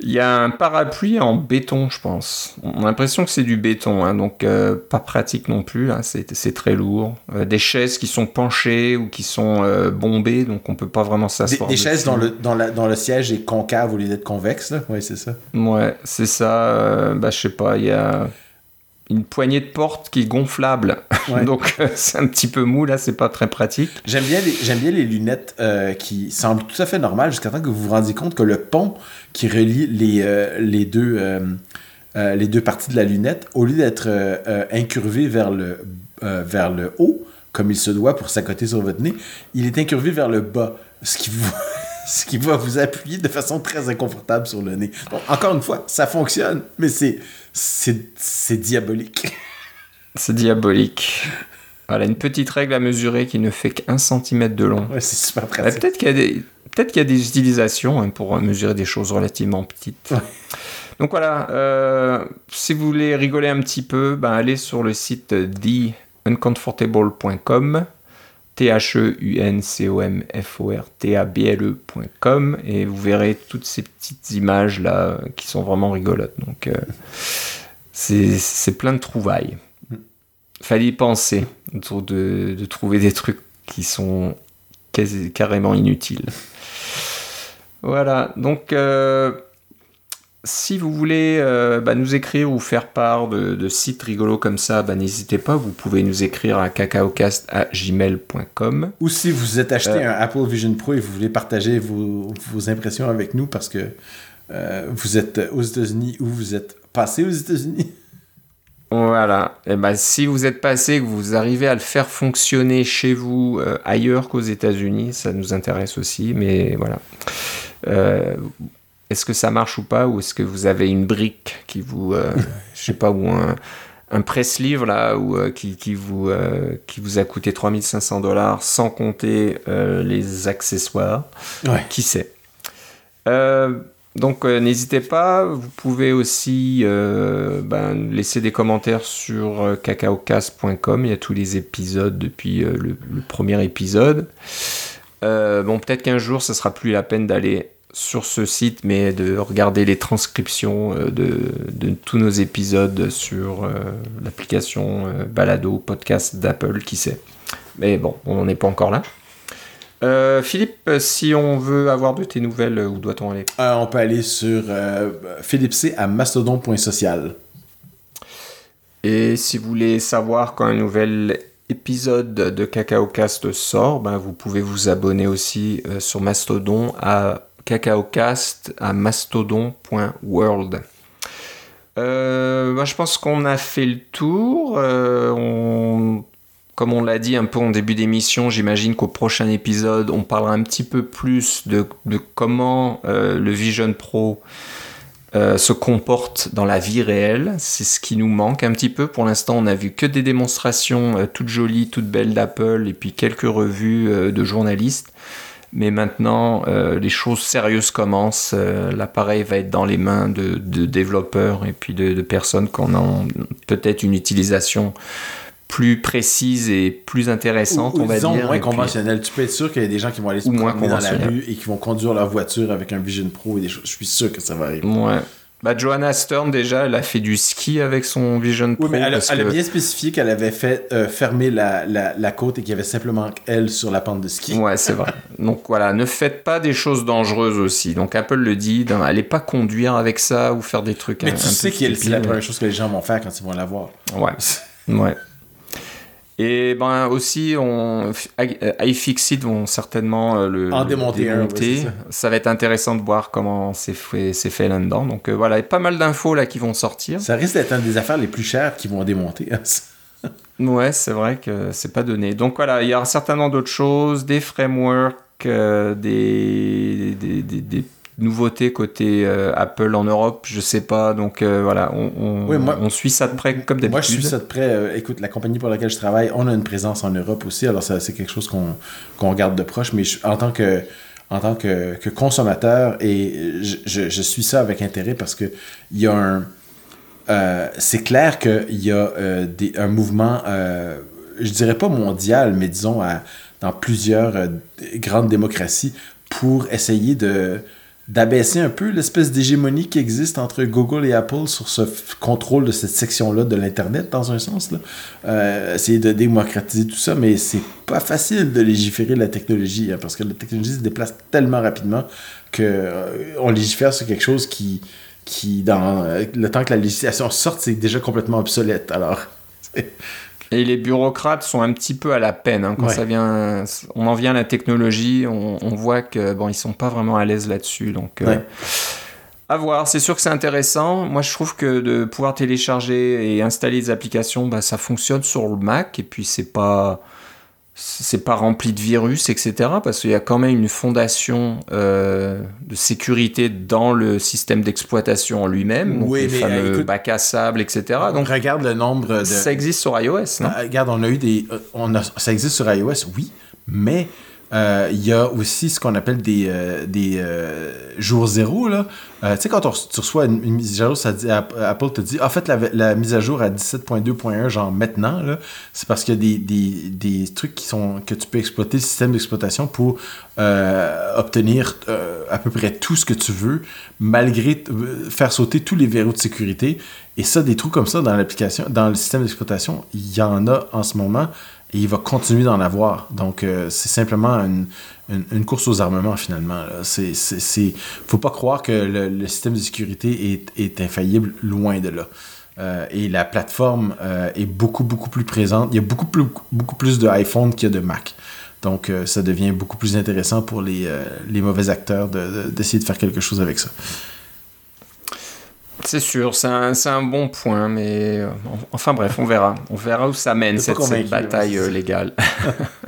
Il y a un parapluie en béton, je pense. On a l'impression que c'est du béton, hein, donc euh, pas pratique non plus. hein, c'est très lourd. Euh, des chaises qui sont penchées ou qui sont euh, bombées, donc on peut pas vraiment s'asseoir. des chaises dont le, dont, la- dont le siège est concave au lieu d'être convexe. Là? Oui, c'est ça. Ouais, c'est ça. bah, je sais pas, il y a une poignée de porte qui est gonflable. Ouais. [LAUGHS] donc euh, c'est un petit peu mou, là, c'est pas très pratique. J'aime bien, les, j'aime bien les lunettes euh, qui semblent tout à fait normales jusqu'à temps que vous vous rendiez compte que le pont qui relie les, euh, les, deux, les deux parties de la lunette, au lieu d'être incurvé vers le, vers le haut, comme il se doit pour s'accoter sur votre nez, il est incurvé vers le bas, ce qui, vous, ce qui va vous appuyer de façon très inconfortable sur le nez. Bon, encore une fois, ça fonctionne, mais c'est, diabolique. [LAUGHS] C'est diabolique. Voilà, une petite règle à mesurer qui ne fait qu'un centimètre de long. Ouais, c'est super Ouais, pratique. peut-être qu'il y a des peut-être qu'il y a des utilisations hein, pour mesurer des choses relativement petites. Ouais. Donc voilà, euh, si vous voulez rigoler un petit peu, ben allez sur le site theuncomfortable.com t h e u n c o m f o r t a b l e.com et vous verrez toutes ces petites images là qui sont vraiment rigolotes. Donc euh, c'est c'est plein de trouvailles. Fallait y penser autour de, de trouver des trucs qui sont quasi- carrément inutiles. Voilà, donc euh, si vous voulez euh, bah, nous écrire ou faire part de, de sites rigolos comme ça, bah, n'hésitez pas, vous pouvez nous écrire à cacaocast.gmail.com. Ou si vous êtes acheté Euh. un Apple Vision Pro et vous voulez partager vos, vos impressions avec nous parce que euh, vous êtes aux États-Unis ou vous êtes passé aux États-Unis. Voilà, et ben si vous êtes passé, que vous arrivez à le faire fonctionner chez vous ailleurs qu'aux États-Unis, ça nous intéresse aussi, mais voilà. Euh, est-ce que ça marche ou pas, ou est-ce que vous avez une brique qui vous, euh, [LAUGHS] je sais pas, ou un, un presse-livre là où, qui, qui, vous, qui vous a coûté 3500 dollars sans compter les accessoires? Qui sait? Donc n'hésitez pas, vous pouvez aussi ben, laisser des commentaires sur cacaocast.com, il y a tous les épisodes depuis le, le, premier épisode. bon peut-être qu'un jour ça sera plus la peine d'aller sur ce site, mais de regarder les transcriptions euh, de, de tous nos épisodes sur euh, l'application euh, Balado, podcast d'Apple, qui sait. Mais bon, on n'en est pas encore là. Philippe, si on veut avoir de tes nouvelles, où doit-on aller? On peut aller sur Philippe C à mastodon.social. Et si vous voulez savoir quand un nouvel épisode de CacaoCast sort, ben vous pouvez vous abonner aussi sur Mastodon à cacaocast à mastodon.world. Euh, bah, je pense qu'on a fait le tour. Euh, comme on l'a dit un peu en début d'émission, j'imagine qu'au prochain épisode, on parlera un petit peu plus de, comment euh, le Vision Pro se comporte dans la vie réelle. C'est ce qui nous manque un petit peu. Pour l'instant, on n'a vu que des démonstrations toutes jolies, toutes belles d'Apple et puis quelques revues de journalistes. Mais maintenant, euh, les choses sérieuses commencent. Euh, l'appareil va être dans les mains de, développeurs et puis de, personnes qui en ont peut-être une utilisation plus précise et plus intéressante, on va dire. moins conventionnelle. Tu peux être sûr qu'il y a des gens qui vont aller se promener dans la rue et qui vont conduire leur voiture avec un Vision Pro et des choses. Je suis sûr que ça va arriver. Ouais. Bah, Joanna Stern, déjà, elle a fait du ski avec son Vision Pro. Oui, mais elle, a, bien spécifié qu'elle avait fait euh, fermer la, la, la, côte et qu'il y avait simplement elle sur la pente de ski. Ouais, c'est vrai. [LAUGHS] Donc voilà, ne faites pas des choses dangereuses aussi. Donc Apple le dit, n'allez pas conduire avec ça ou faire des trucs. Mais tu sais que c'est la première chose que les gens vont faire quand ils vont la voir. Ouais. [LAUGHS] ouais. Et ben aussi, on, iFixit vont certainement euh, le en démonter. ça. va être intéressant de voir comment c'est fait, là-dedans. Donc euh, voilà, il y a pas mal d'infos là qui vont sortir. Ça risque d'être une des affaires les plus chères qui vont démonter. [LAUGHS] ouais, c'est vrai que c'est pas donné. Donc voilà, il y a certainement d'autres choses, des frameworks, euh, des, des, des nouveauté côté euh, Apple en Europe, je sais pas. Donc euh, voilà, on, on, suit ça de près comme d'habitude. Moi, je suis ça de près. Euh, écoute, la compagnie pour laquelle je travaille, on a une présence en Europe aussi. Alors, c'est quelque chose qu'on qu'on regarde de proche. Mais en tant que en tant que, que consommateur, et je, je, suis ça avec intérêt parce que il y a un. c'est clair qu'il y a des, un mouvement, je dirais pas mondial, mais disons dans plusieurs grandes démocraties pour essayer de d'abaisser un peu l'espèce d'hégémonie qui existe entre Google et Apple sur ce contrôle de cette section-là de l'Internet, dans un sens. Là. Euh, essayer de démocratiser tout ça, mais c'est pas facile de légiférer la technologie, hein, parce que la technologie se déplace tellement rapidement qu'on euh, légifère sur quelque chose qui, qui dans euh, le temps que la législation sorte, c'est déjà complètement obsolète. Alors, [LAUGHS] Et les bureaucrates sont un petit peu à la peine hein, quand ça vient. On en vient à la technologie, on, voit que bon, ils sont pas vraiment à l'aise là-dessus. Donc, euh, à voir. C'est sûr que c'est intéressant. Moi, je trouve que de pouvoir télécharger et installer des applications, bah, ça fonctionne sur le Mac. Et puis, c'est pas c'est pas rempli de virus, etc. Parce qu'il y a quand même une fondation euh, de sécurité dans le système d'exploitation en lui-même, oui, les fameux bac à sable, etc. Donc regarde le nombre de. Ça existe sur iOS, non? Ah, Regarde, on a eu des, on a, ça existe sur iOS, oui, mais euh, il y a aussi ce qu'on appelle des, euh, des euh, jours zéro. Tu sais, quand tu reçois une, mise à jour, Apple te dit, en fait, la, mise à jour à 17.2.1, genre maintenant, c'est parce qu'il y a des, des, des, trucs qui sont, que tu peux exploiter le système d'exploitation pour obtenir à peu près tout ce que tu veux, malgré faire sauter tous les verrous de sécurité. Et ça, des trous comme ça dans l'application, dans le système d'exploitation, il y en a en ce moment et il va continuer d'en avoir. Donc, euh, c'est simplement une, une, course aux armements, finalement. Il ne faut pas croire que le, système de sécurité est, est infaillible, loin de là. Euh, et la plateforme euh, est beaucoup, beaucoup plus présente. Il y a beaucoup plus, beaucoup plus de iPhone qu'il y a de Mac. Donc, ça devient beaucoup plus intéressant pour les, les mauvais acteurs d'essayer de, de faire quelque chose avec ça. C'est sûr, c'est un, un, bon point, mais euh, enfin bref, on verra. On verra où ça mène cette, bataille euh, légale.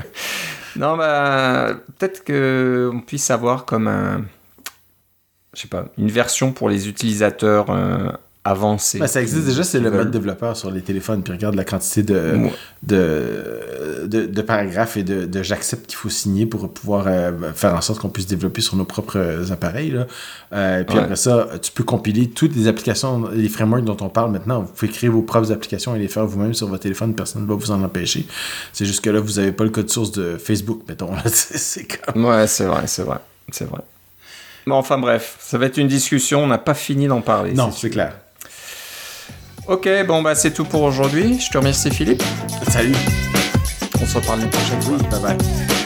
[LAUGHS] non, bah, peut-être qu'on puisse avoir comme un, je sais pas, une version pour les utilisateurs avancer. Ben, ça existe déjà, c'est le mode développeur sur les téléphones. Puis regarde la quantité de, Ouais. de, de, de paragraphes et de, de j'accepte qu'il faut signer pour pouvoir euh, faire en sorte qu'on puisse développer sur nos propres appareils. Là. Euh, puis Ouais. après ça, tu peux compiler toutes les applications, les frameworks dont on parle maintenant. Vous pouvez créer vos propres applications et les faire vous-même sur votre téléphone. Personne ne va vous en empêcher. C'est juste que là, vous n'avez pas le code source de Facebook, mettons. [LAUGHS] C'est comme... Ouais, c'est vrai, c'est vrai, c'est vrai. Bon, enfin bref, ça va être une discussion, on n'a pas fini d'en parler. Non, c'est c'est clair. Ok, bon bah c'est tout pour aujourd'hui. Je te remercie Philippe. Salut. On se reparle une prochaine fois. Bye bye.